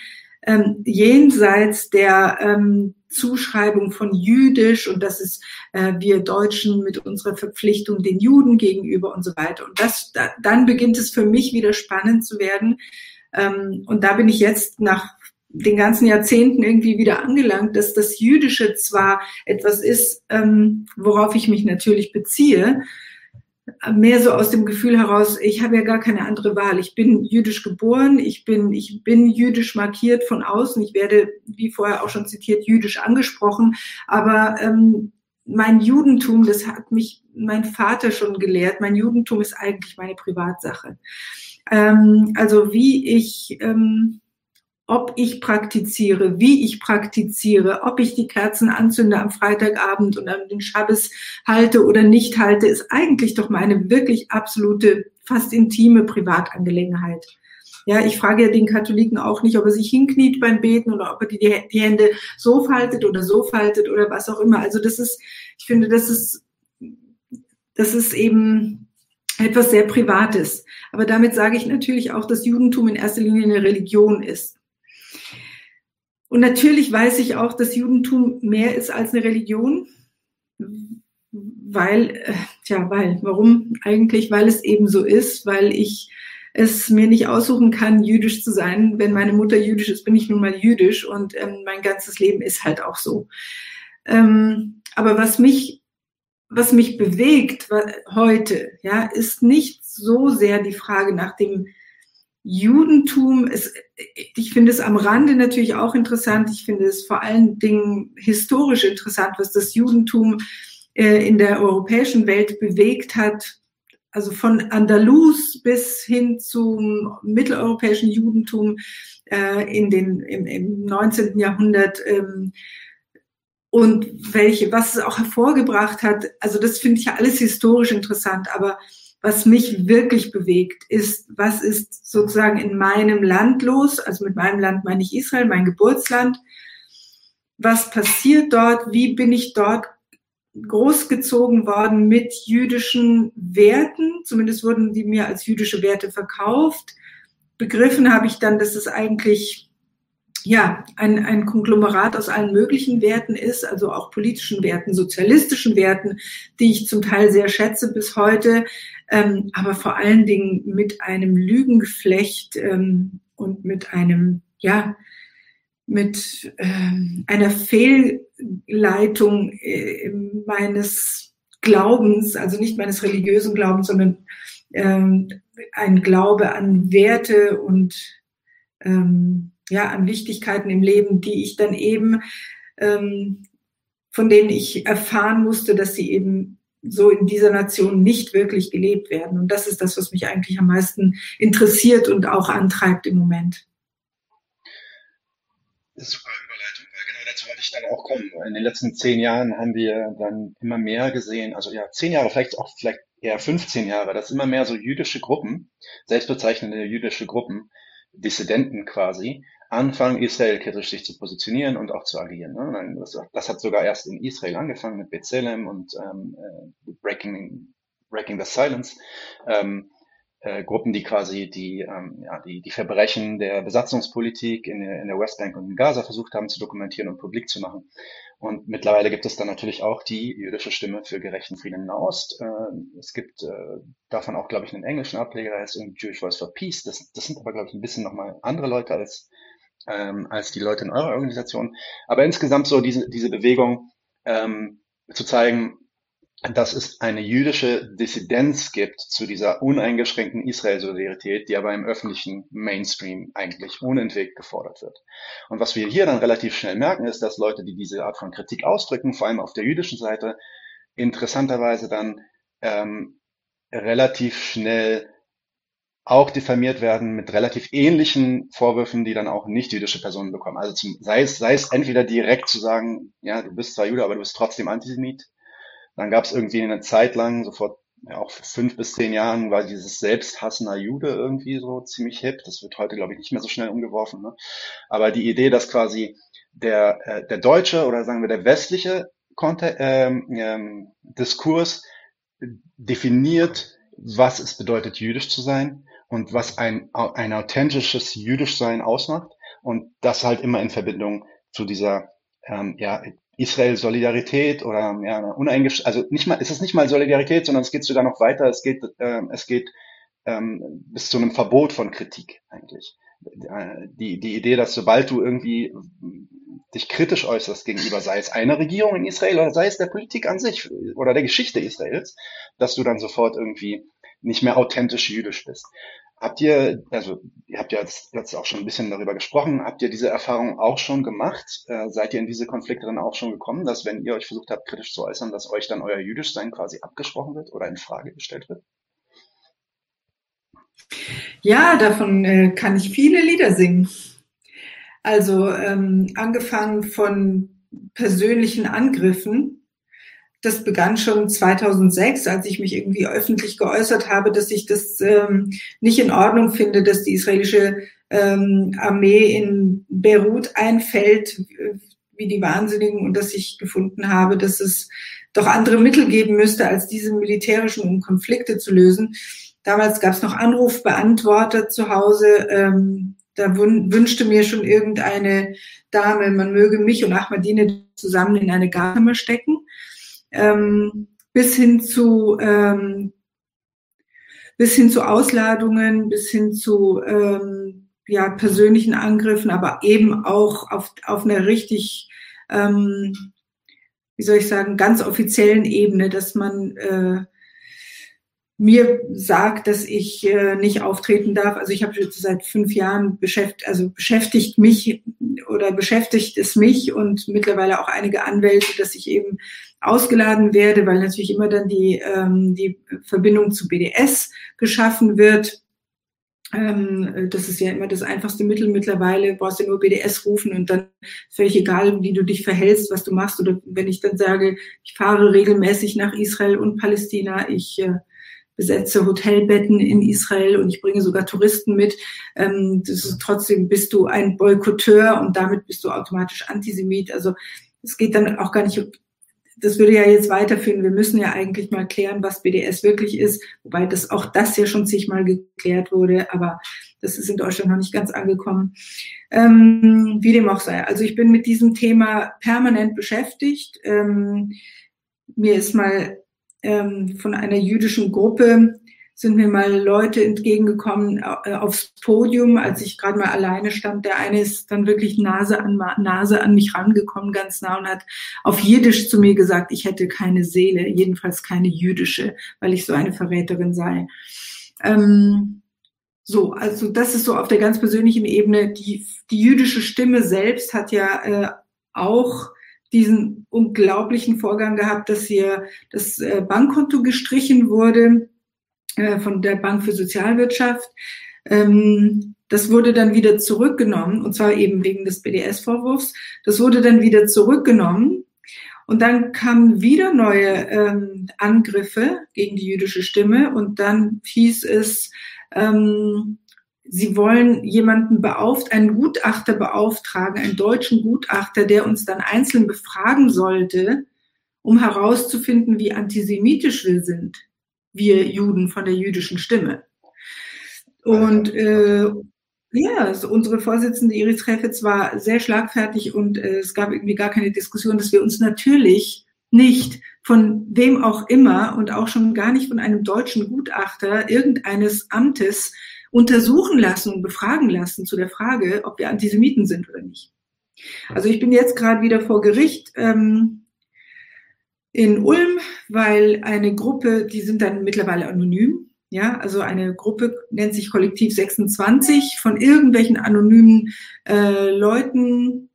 ähm, jenseits der ähm, Zuschreibung von jüdisch und das ist äh, wir Deutschen mit unserer Verpflichtung den Juden gegenüber und so weiter. Und das, da, dann beginnt es für mich wieder spannend zu werden. Ähm, und da bin ich jetzt nach den ganzen Jahrzehnten irgendwie wieder angelangt, dass das Jüdische zwar etwas ist, ähm, worauf ich mich natürlich beziehe, mehr so aus dem Gefühl heraus, ich habe ja gar keine andere Wahl. Ich bin jüdisch geboren, ich bin, ich bin jüdisch markiert von außen, ich werde, wie vorher auch schon zitiert, jüdisch angesprochen, aber ähm, mein Judentum, das hat mich mein Vater schon gelehrt, mein Judentum ist eigentlich meine Privatsache. Ähm, also wie ich ähm, ob ich praktiziere, wie ich praktiziere, ob ich die Kerzen anzünde am Freitagabend und an den Schabbes halte oder nicht halte, ist eigentlich doch meine wirklich absolute, fast intime Privatangelegenheit. Ja, ich frage ja den Katholiken auch nicht, ob er sich hinkniet beim Beten oder ob er die, die Hände so faltet oder so faltet oder was auch immer. Also das ist, ich finde, das ist, das ist eben etwas sehr Privates. Aber damit sage ich natürlich auch, dass Judentum in erster Linie eine Religion ist. Und natürlich weiß ich auch, dass Judentum mehr ist als eine Religion, weil, äh, tja, weil, warum eigentlich? Weil es eben so ist, weil ich es mir nicht aussuchen kann, jüdisch zu sein. Wenn meine Mutter jüdisch ist, bin ich nun mal jüdisch und ähm, mein ganzes Leben ist halt auch so. Ähm, aber was mich, was mich bewegt heute, ja, ist nicht so sehr die Frage nach dem Judentum, es, ich finde es am Rande natürlich auch interessant. Ich finde es vor allen Dingen historisch interessant, was das Judentum äh, in der europäischen Welt bewegt hat. Also von Andalus bis hin zum mitteleuropäischen Judentum äh, in den, im, im 19. Jahrhundert. Ähm, und welche, was es auch hervorgebracht hat. Also das finde ich ja alles historisch interessant, aber was mich wirklich bewegt, ist, was ist sozusagen in meinem Land los? Also mit meinem Land meine ich Israel, mein Geburtsland. Was passiert dort? Wie bin ich dort großgezogen worden mit jüdischen Werten? Zumindest wurden die mir als jüdische Werte verkauft. Begriffen habe ich dann, dass es eigentlich ja, ein, ein Konglomerat aus allen möglichen Werten ist, also auch politischen Werten, sozialistischen Werten, die ich zum Teil sehr schätze bis heute, ähm, aber vor allen Dingen mit einem Lügengeflecht ähm, und mit einem, ja, mit ähm, einer Fehlleitung äh, meines Glaubens, also nicht meines religiösen Glaubens, sondern ähm, ein Glaube an Werte und ähm, ja, an Wichtigkeiten im Leben, die ich dann eben, ähm, von denen ich erfahren musste, dass sie eben so in dieser Nation nicht wirklich gelebt werden. Und das ist das, was mich eigentlich am meisten interessiert und auch antreibt im Moment. Das ist super Überleitung, weil genau dazu wollte ich dann auch kommen. In den letzten zehn Jahren haben wir dann immer mehr gesehen, also ja, zehn Jahre, vielleicht auch vielleicht eher 15 Jahre, dass immer mehr so jüdische Gruppen, selbstbezeichnende jüdische Gruppen, Dissidenten quasi, anfangen, Israel kritisch sich zu positionieren und auch zu agieren. Ne? Das, das, hat sogar erst in Israel angefangen mit B'Tselem und ähm, äh, Breaking, Breaking the Silence. Ähm, äh, Gruppen, die quasi die, ähm, ja, die, die Verbrechen der Besatzungspolitik in der, in der Westbank und in Gaza versucht haben zu dokumentieren und publik zu machen. Und mittlerweile gibt es dann natürlich auch die jüdische Stimme für gerechten Frieden in Nahost. Äh, es gibt äh, davon auch, glaube ich, einen englischen Ableger, der heißt Jewish Voice for Peace. Das, das sind aber, glaube ich, ein bisschen nochmal andere Leute als, ähm, als die Leute in eurer Organisation. Aber insgesamt so diese, diese Bewegung ähm, zu zeigen, dass es eine jüdische Dissidenz gibt zu dieser uneingeschränkten Israel-Solidarität, die aber im öffentlichen Mainstream eigentlich unentwegt gefordert wird. Und was wir hier dann relativ schnell merken, ist, dass Leute, die diese Art von Kritik ausdrücken, vor allem auf der jüdischen Seite, interessanterweise dann ähm, relativ schnell auch diffamiert werden mit relativ ähnlichen Vorwürfen, die dann auch nicht jüdische Personen bekommen. Also zum, sei es, sei es entweder direkt zu sagen, ja, du bist zwar Jude, aber du bist trotzdem Antisemit. Dann gab es irgendwie eine Zeit lang, so vor ja, auch fünf bis zehn Jahren, war dieses Selbsthassender Jude irgendwie so ziemlich hip. Das wird heute, glaube ich, nicht mehr so schnell umgeworfen. Ne? Aber die Idee, dass quasi der, äh, der deutsche oder sagen wir der westliche Konte ähm, ähm, Diskurs definiert, was es bedeutet, jüdisch zu sein und was ein, ein authentisches Jüdischsein ausmacht Und das halt immer in Verbindung zu dieser ähm, ja, Israel-Solidarität oder ja, uneingesch also nicht mal, es ist nicht mal Solidarität, sondern es geht sogar noch weiter. Es geht, äh, es geht ähm, bis zu einem Verbot von Kritik eigentlich. Die, die Idee, dass sobald du irgendwie dich kritisch äußerst gegenüber, sei es einer Regierung in Israel oder sei es der Politik an sich oder der Geschichte Israels, dass du dann sofort irgendwie nicht mehr authentisch jüdisch bist. Habt ihr, also ihr habt ja jetzt, jetzt auch schon ein bisschen darüber gesprochen, habt ihr diese Erfahrung auch schon gemacht? Äh, seid ihr in diese Konflikte dann auch schon gekommen, dass wenn ihr euch versucht habt, kritisch zu äußern, dass euch dann euer Jüdischsein quasi abgesprochen wird oder in Frage gestellt wird? Ja, davon äh, kann ich viele Lieder singen. Also ähm, angefangen von persönlichen Angriffen, das begann schon 2006, als ich mich irgendwie öffentlich geäußert habe, dass ich das ähm, nicht in Ordnung finde, dass die israelische ähm, Armee in Beirut einfällt, äh, wie die Wahnsinnigen, und dass ich gefunden habe, dass es doch andere Mittel geben müsste, als diese militärischen, um Konflikte zu lösen. Damals gab es noch Anrufbeantworter zu Hause. Ähm, da wünschte mir schon irgendeine Dame, man möge mich und Ahmadine zusammen in eine Garkammer stecken ähm, bis hin zu ähm, bis hin zu Ausladungen, bis hin zu ähm, ja, persönlichen Angriffen, aber eben auch auf, auf einer richtig, ähm, wie soll ich sagen, ganz offiziellen Ebene, dass man äh, mir sagt, dass ich äh, nicht auftreten darf. Also ich habe jetzt seit fünf Jahren beschäftigt, also beschäftigt mich oder beschäftigt es mich und mittlerweile auch einige Anwälte, dass ich eben ausgeladen werde, weil natürlich immer dann die, ähm, die Verbindung zu BDS geschaffen wird. Ähm, das ist ja immer das einfachste Mittel mittlerweile. Du brauchst ja nur BDS rufen und dann völlig egal, wie du dich verhältst, was du machst. Oder wenn ich dann sage, ich fahre regelmäßig nach Israel und Palästina, ich äh, besetze Hotelbetten in Israel und ich bringe sogar Touristen mit. Ähm, das ist trotzdem bist du ein Boykotteur und damit bist du automatisch Antisemit. Also es geht dann auch gar nicht das würde ja jetzt weiterführen. Wir müssen ja eigentlich mal klären, was BDS wirklich ist, wobei das auch das ja schon zigmal geklärt wurde, aber das ist in Deutschland noch nicht ganz angekommen. Ähm, wie dem auch sei. Also ich bin mit diesem Thema permanent beschäftigt. Ähm, mir ist mal ähm, von einer jüdischen Gruppe sind mir mal Leute entgegengekommen äh, aufs Podium, als ich gerade mal alleine stand. Der eine ist dann wirklich Nase an Nase an mich rangekommen, ganz nah und hat auf Jiddisch zu mir gesagt, ich hätte keine Seele, jedenfalls keine jüdische, weil ich so eine Verräterin sei. Ähm, so, also das ist so auf der ganz persönlichen Ebene. Die, die jüdische Stimme selbst hat ja äh, auch diesen unglaublichen Vorgang gehabt, dass hier das äh, Bankkonto gestrichen wurde äh, von der Bank für Sozialwirtschaft. Ähm, das wurde dann wieder zurückgenommen, und zwar eben wegen des BDS-Vorwurfs. Das wurde dann wieder zurückgenommen. Und dann kamen wieder neue ähm, Angriffe gegen die jüdische Stimme. Und dann hieß es, ähm, sie wollen jemanden beauft, einen Gutachter beauftragen, einen deutschen Gutachter, der uns dann einzeln befragen sollte, um herauszufinden, wie antisemitisch wir sind wir Juden von der jüdischen Stimme. Und äh, ja, also unsere Vorsitzende Iris Treffitz war sehr schlagfertig und äh, es gab irgendwie gar keine Diskussion, dass wir uns natürlich nicht von wem auch immer und auch schon gar nicht von einem deutschen Gutachter irgendeines Amtes untersuchen lassen und befragen lassen zu der Frage, ob wir Antisemiten sind oder nicht. Also ich bin jetzt gerade wieder vor Gericht. Ähm, in Ulm, weil eine Gruppe, die sind dann mittlerweile anonym, ja, also eine Gruppe nennt sich Kollektiv 26 von irgendwelchen anonymen äh, Leuten,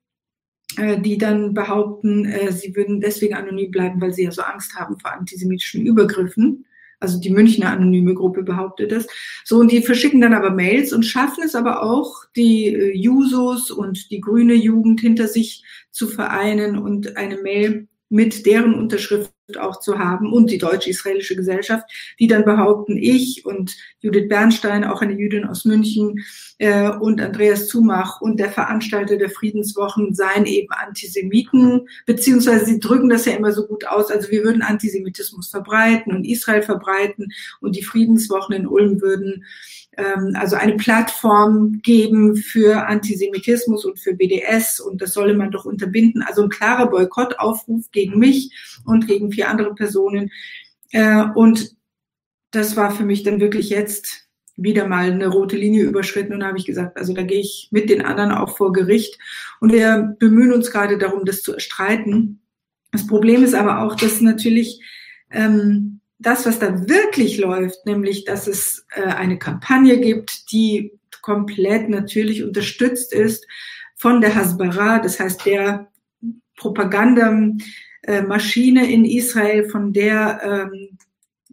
äh, die dann behaupten, äh, sie würden deswegen anonym bleiben, weil sie ja so Angst haben vor antisemitischen Übergriffen. Also die Münchner anonyme Gruppe behauptet das. So, und die verschicken dann aber Mails und schaffen es aber auch, die äh, Jusos und die grüne Jugend hinter sich zu vereinen und eine Mail mit deren Unterschrift auch zu haben und die deutsch-israelische Gesellschaft, die dann behaupten, ich und Judith Bernstein, auch eine Jüdin aus München, äh, und Andreas Zumach und der Veranstalter der Friedenswochen seien eben Antisemiten, beziehungsweise sie drücken das ja immer so gut aus, also wir würden Antisemitismus verbreiten und Israel verbreiten und die Friedenswochen in Ulm würden also eine Plattform geben für Antisemitismus und für BDS und das solle man doch unterbinden. Also ein klarer Boykottaufruf gegen mich und gegen vier andere Personen. Äh, und das war für mich dann wirklich jetzt wieder mal eine rote Linie überschritten und habe ich gesagt, also da gehe ich mit den anderen auch vor Gericht und wir bemühen uns gerade darum, das zu erstreiten. Das Problem ist aber auch, dass natürlich ähm, das, was da wirklich läuft, nämlich dass es äh, eine Kampagne gibt, die komplett natürlich unterstützt ist von der Hasbara, das heißt der Propagandamaschine in Israel, von der ähm,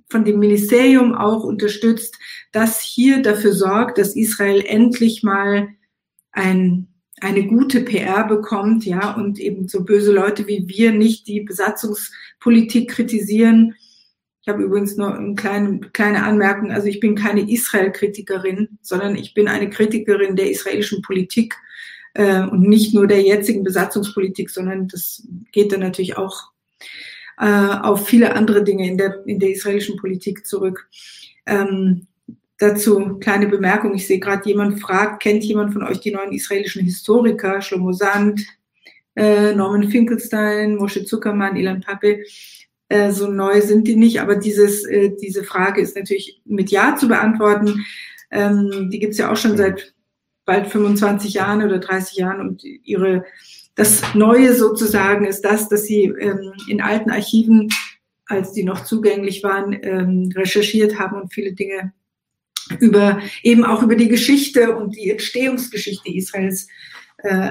von dem Ministerium auch unterstützt, das hier dafür sorgt, dass Israel endlich mal ein, eine gute PR bekommt, ja, und eben so böse Leute wie wir nicht die Besatzungspolitik kritisieren, ich habe übrigens noch eine kleine, kleine Anmerkung. Also ich bin keine Israel-Kritikerin, sondern ich bin eine Kritikerin der israelischen Politik äh, und nicht nur der jetzigen Besatzungspolitik, sondern das geht dann natürlich auch äh, auf viele andere Dinge in der, in der israelischen Politik zurück. Ähm, dazu kleine Bemerkung. Ich sehe gerade, jemand fragt, kennt jemand von euch die neuen israelischen Historiker, Shlomo Sand, äh, Norman Finkelstein, Moshe Zuckermann, Ilan Pappe? Äh, so neu sind die nicht, aber dieses, äh, diese Frage ist natürlich mit Ja zu beantworten. Ähm, die gibt's ja auch schon seit bald 25 Jahren oder 30 Jahren und ihre das Neue sozusagen ist das, dass sie ähm, in alten Archiven, als die noch zugänglich waren, ähm, recherchiert haben und viele Dinge über eben auch über die Geschichte und die Entstehungsgeschichte Israels äh,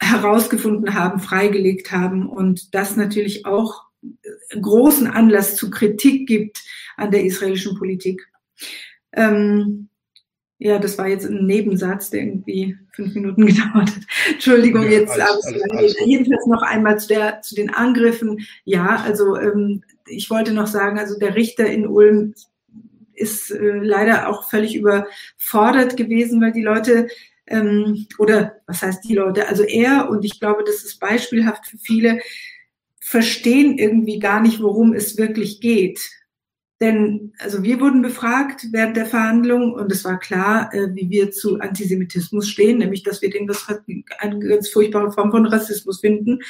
herausgefunden haben, freigelegt haben und das natürlich auch großen Anlass zu Kritik gibt an der israelischen Politik. Ähm, ja, das war jetzt ein Nebensatz, der irgendwie fünf Minuten gedauert hat. Entschuldigung, jetzt alles, alles, alles jedenfalls noch einmal zu, der, zu den Angriffen. Ja, also ähm, ich wollte noch sagen, also der Richter in Ulm ist äh, leider auch völlig überfordert gewesen, weil die Leute ähm, oder was heißt die Leute, also er und ich glaube, das ist beispielhaft für viele, verstehen irgendwie gar nicht, worum es wirklich geht. Denn also wir wurden befragt während der Verhandlung und es war klar, äh, wie wir zu Antisemitismus stehen, nämlich dass wir den das eine ganz furchtbare Form von Rassismus finden.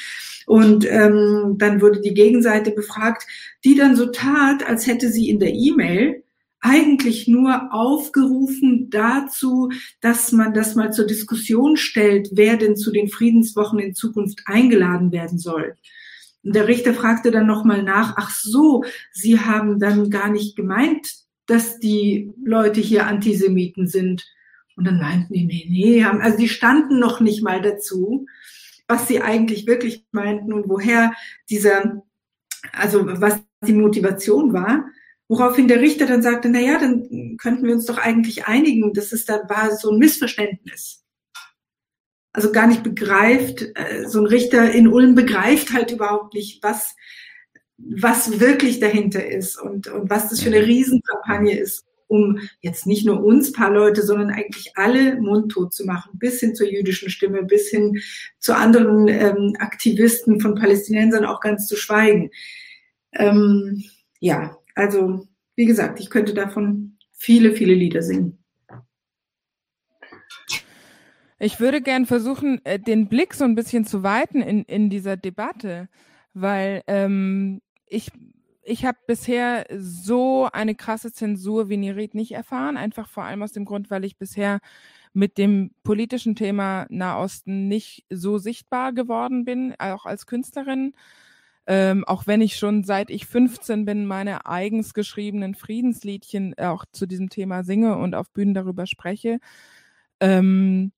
Und ähm, dann wurde die Gegenseite befragt, die dann so tat, als hätte sie in der E-Mail eigentlich nur aufgerufen dazu, dass man das mal zur Diskussion stellt, wer denn zu den Friedenswochen in Zukunft eingeladen werden soll. Der Richter fragte dann nochmal nach, ach so, Sie haben dann gar nicht gemeint, dass die Leute hier Antisemiten sind. Und dann meinten die, nee, nee, also die standen noch nicht mal dazu, was sie eigentlich wirklich meinten und woher dieser, also was die Motivation war. Woraufhin der Richter dann sagte, na ja, dann könnten wir uns doch eigentlich einigen. Das ist, da war so ein Missverständnis also gar nicht begreift, äh, so ein Richter in Ulm begreift halt überhaupt nicht, was, was wirklich dahinter ist und, und was das für eine Riesenkampagne ist, um jetzt nicht nur uns paar Leute, sondern eigentlich alle mundtot zu machen, bis hin zur jüdischen Stimme, bis hin zu anderen ähm, Aktivisten von Palästinensern auch ganz zu schweigen. Ähm, ja, also wie gesagt, ich könnte davon viele, viele Lieder singen. Ich würde gern versuchen, äh, den Blick so ein bisschen zu weiten in, in dieser Debatte, weil ähm, ich, ich habe bisher so eine krasse Zensur wie Nirit nicht erfahren, einfach vor allem aus dem Grund, weil ich bisher mit dem politischen Thema Nahosten nicht so sichtbar geworden bin, auch als Künstlerin. Ähm, auch wenn ich schon seit ich 15 bin meine eigens geschriebenen Friedensliedchen auch zu diesem Thema singe und auf Bühnen darüber spreche. Ähm,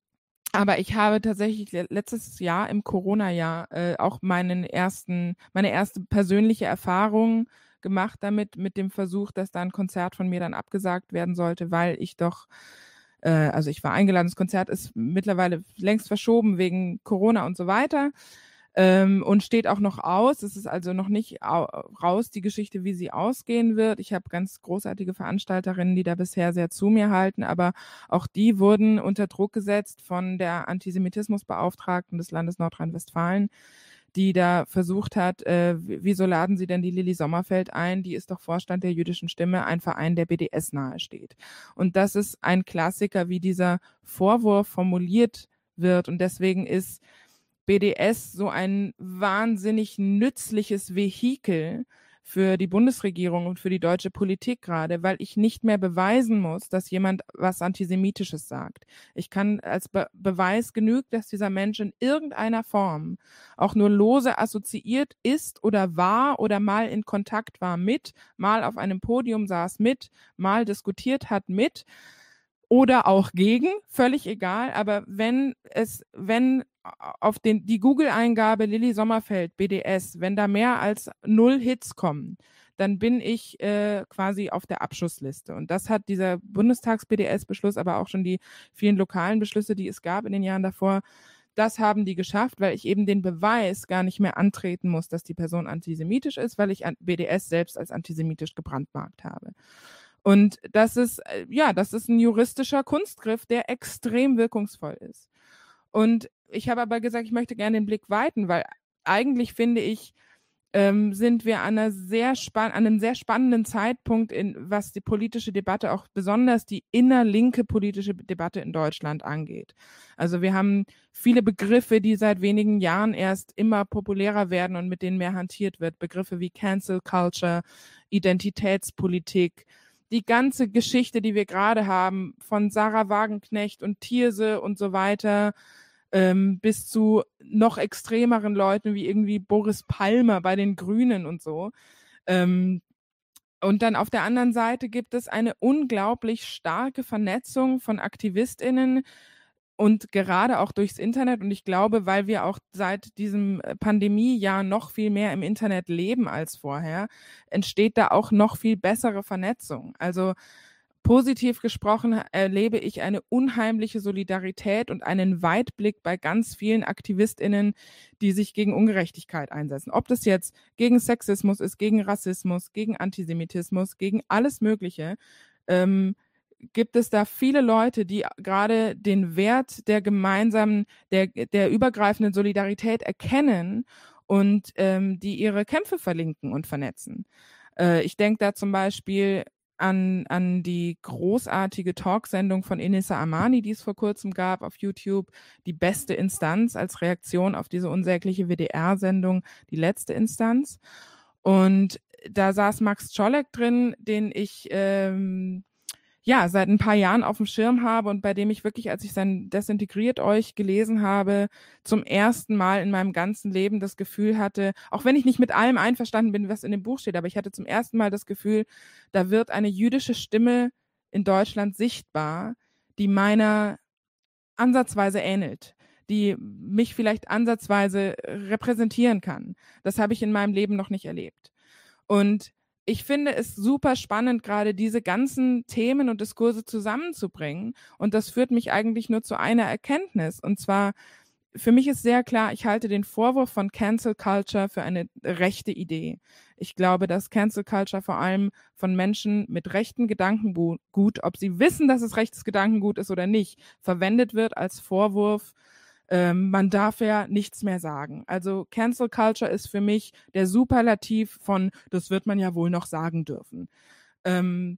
aber ich habe tatsächlich letztes Jahr im Corona-Jahr äh, auch meinen ersten, meine erste persönliche Erfahrung gemacht damit, mit dem Versuch, dass da ein Konzert von mir dann abgesagt werden sollte, weil ich doch, äh, also ich war eingeladen, das Konzert ist mittlerweile längst verschoben wegen Corona und so weiter. Ähm, und steht auch noch aus. Es ist also noch nicht raus, die Geschichte, wie sie ausgehen wird. Ich habe ganz großartige Veranstalterinnen, die da bisher sehr zu mir halten, aber auch die wurden unter Druck gesetzt von der Antisemitismusbeauftragten des Landes Nordrhein-Westfalen die da versucht hat, äh, wieso laden Sie denn die Lilly Sommerfeld ein? Die ist doch Vorstand der jüdischen Stimme, ein Verein, der BDS nahesteht. Und das ist ein Klassiker, wie dieser Vorwurf formuliert wird. Und deswegen ist BDS so ein wahnsinnig nützliches Vehikel für die Bundesregierung und für die deutsche Politik gerade, weil ich nicht mehr beweisen muss, dass jemand was Antisemitisches sagt. Ich kann als Be Beweis genügt, dass dieser Mensch in irgendeiner Form auch nur lose assoziiert ist oder war oder mal in Kontakt war mit, mal auf einem Podium saß mit, mal diskutiert hat mit oder auch gegen, völlig egal. Aber wenn es, wenn auf den, die Google-Eingabe Lilly Sommerfeld, BDS, wenn da mehr als null Hits kommen, dann bin ich äh, quasi auf der Abschussliste. Und das hat dieser Bundestags-BDS-Beschluss, aber auch schon die vielen lokalen Beschlüsse, die es gab in den Jahren davor, das haben die geschafft, weil ich eben den Beweis gar nicht mehr antreten muss, dass die Person antisemitisch ist, weil ich BDS selbst als antisemitisch gebrandmarkt habe. Und das ist, äh, ja, das ist ein juristischer Kunstgriff, der extrem wirkungsvoll ist. Und ich habe aber gesagt, ich möchte gerne den Blick weiten, weil eigentlich finde ich, ähm, sind wir an, einer sehr an einem sehr spannenden Zeitpunkt, in, was die politische Debatte, auch besonders die innerlinke politische Debatte in Deutschland angeht. Also wir haben viele Begriffe, die seit wenigen Jahren erst immer populärer werden und mit denen mehr hantiert wird. Begriffe wie Cancel Culture, Identitätspolitik, die ganze Geschichte, die wir gerade haben, von Sarah Wagenknecht und Thierse und so weiter, ähm, bis zu noch extremeren Leuten wie irgendwie Boris Palmer bei den Grünen und so. Ähm, und dann auf der anderen Seite gibt es eine unglaublich starke Vernetzung von AktivistInnen, und gerade auch durchs Internet. Und ich glaube, weil wir auch seit diesem äh, Pandemiejahr noch viel mehr im Internet leben als vorher, entsteht da auch noch viel bessere Vernetzung. Also positiv gesprochen erlebe ich eine unheimliche Solidarität und einen Weitblick bei ganz vielen AktivistInnen, die sich gegen Ungerechtigkeit einsetzen. Ob das jetzt gegen Sexismus ist, gegen Rassismus, gegen Antisemitismus, gegen alles Mögliche. Ähm, gibt es da viele Leute, die gerade den Wert der gemeinsamen, der, der übergreifenden Solidarität erkennen und ähm, die ihre Kämpfe verlinken und vernetzen. Äh, ich denke da zum Beispiel an, an die großartige Talksendung von Inissa Amani, die es vor kurzem gab auf YouTube, die beste Instanz als Reaktion auf diese unsägliche WDR-Sendung, die letzte Instanz. Und da saß Max Czolek drin, den ich ähm, ja, seit ein paar Jahren auf dem Schirm habe und bei dem ich wirklich, als ich sein Desintegriert euch gelesen habe, zum ersten Mal in meinem ganzen Leben das Gefühl hatte, auch wenn ich nicht mit allem einverstanden bin, was in dem Buch steht, aber ich hatte zum ersten Mal das Gefühl, da wird eine jüdische Stimme in Deutschland sichtbar, die meiner ansatzweise ähnelt die mich vielleicht ansatzweise repräsentieren kann. Das habe ich in meinem Leben noch nicht erlebt. Und ich finde es super spannend, gerade diese ganzen Themen und Diskurse zusammenzubringen. Und das führt mich eigentlich nur zu einer Erkenntnis. Und zwar, für mich ist sehr klar, ich halte den Vorwurf von Cancel Culture für eine rechte Idee. Ich glaube, dass Cancel Culture vor allem von Menschen mit rechten Gedankengut, ob sie wissen, dass es rechtes Gedankengut ist oder nicht, verwendet wird als Vorwurf ähm, man darf ja nichts mehr sagen. Also Cancel Culture ist für mich der Superlativ von, das wird man ja wohl noch sagen dürfen. Ähm,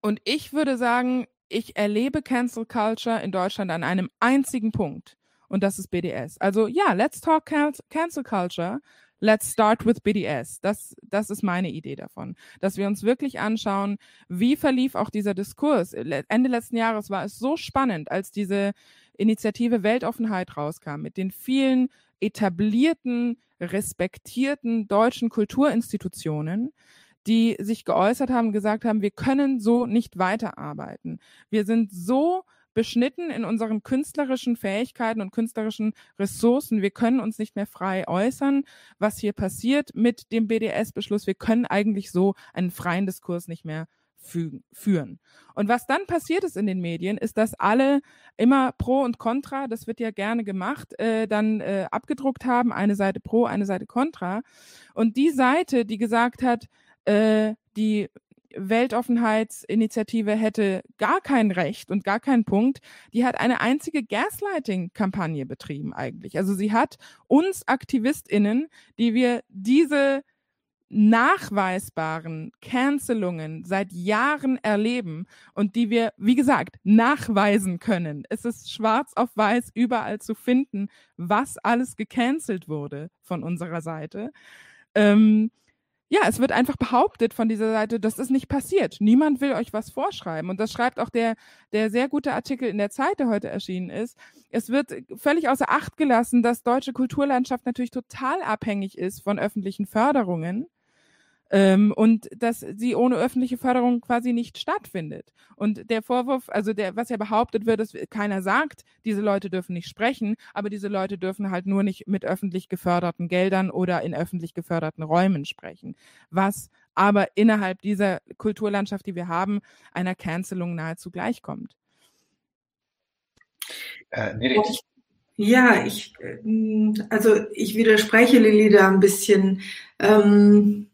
und ich würde sagen, ich erlebe Cancel Culture in Deutschland an einem einzigen Punkt. Und das ist BDS. Also ja, let's talk Cancel Culture. Let's start with BDS. Das, das ist meine Idee davon. Dass wir uns wirklich anschauen, wie verlief auch dieser Diskurs. Ende letzten Jahres war es so spannend, als diese Initiative Weltoffenheit rauskam, mit den vielen etablierten, respektierten deutschen Kulturinstitutionen, die sich geäußert haben, gesagt haben, wir können so nicht weiterarbeiten. Wir sind so beschnitten in unseren künstlerischen Fähigkeiten und künstlerischen Ressourcen. Wir können uns nicht mehr frei äußern, was hier passiert mit dem BDS-Beschluss. Wir können eigentlich so einen freien Diskurs nicht mehr führen. Und was dann passiert ist in den Medien, ist, dass alle immer Pro und Contra, das wird ja gerne gemacht, äh, dann äh, abgedruckt haben, eine Seite Pro, eine Seite Contra. Und die Seite, die gesagt hat, äh, die Weltoffenheitsinitiative hätte gar kein Recht und gar keinen Punkt. Die hat eine einzige Gaslighting-Kampagne betrieben eigentlich. Also sie hat uns AktivistInnen, die wir diese nachweisbaren Cancelungen seit Jahren erleben und die wir, wie gesagt, nachweisen können. Es ist schwarz auf weiß überall zu finden, was alles gecancelt wurde von unserer Seite. Ähm, ja, es wird einfach behauptet von dieser Seite, das ist nicht passiert. Niemand will euch was vorschreiben. Und das schreibt auch der, der sehr gute Artikel in der Zeit, der heute erschienen ist. Es wird völlig außer Acht gelassen, dass deutsche Kulturlandschaft natürlich total abhängig ist von öffentlichen Förderungen ähm, und dass sie ohne öffentliche Förderung quasi nicht stattfindet. Und der Vorwurf, also der, was ja behauptet wird, dass keiner sagt, diese Leute dürfen nicht sprechen, aber diese Leute dürfen halt nur nicht mit öffentlich geförderten Geldern oder in öffentlich geförderten Räumen sprechen. Was aber innerhalb dieser Kulturlandschaft, die wir haben, einer Cancelung nahezu gleichkommt. Äh, nee, ja, ich, äh, also ich widerspreche Lilly da ein bisschen. Ähm,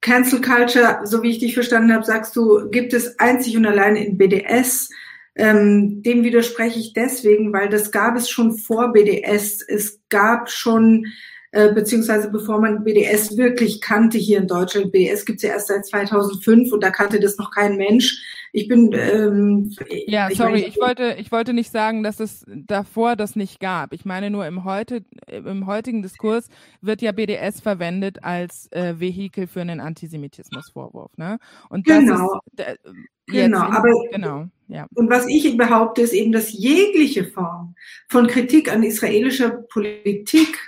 Cancel Culture, so wie ich dich verstanden habe, sagst du, gibt es einzig und allein in BDS. Ähm, dem widerspreche ich deswegen, weil das gab es schon vor BDS. Es gab schon, äh, beziehungsweise bevor man BDS wirklich kannte hier in Deutschland. BDS gibt es ja erst seit 2005 und da kannte das noch kein Mensch. Ich bin ähm, ja ich sorry, meine, ich wollte ich wollte nicht sagen, dass es davor das nicht gab. Ich meine nur im heute im heutigen Diskurs wird ja BDS verwendet als äh, Vehikel für einen Antisemitismusvorwurf, ne? Und das genau. ist genau, in, aber genau, ja. Und was ich behaupte ist eben, dass jegliche Form von Kritik an israelischer Politik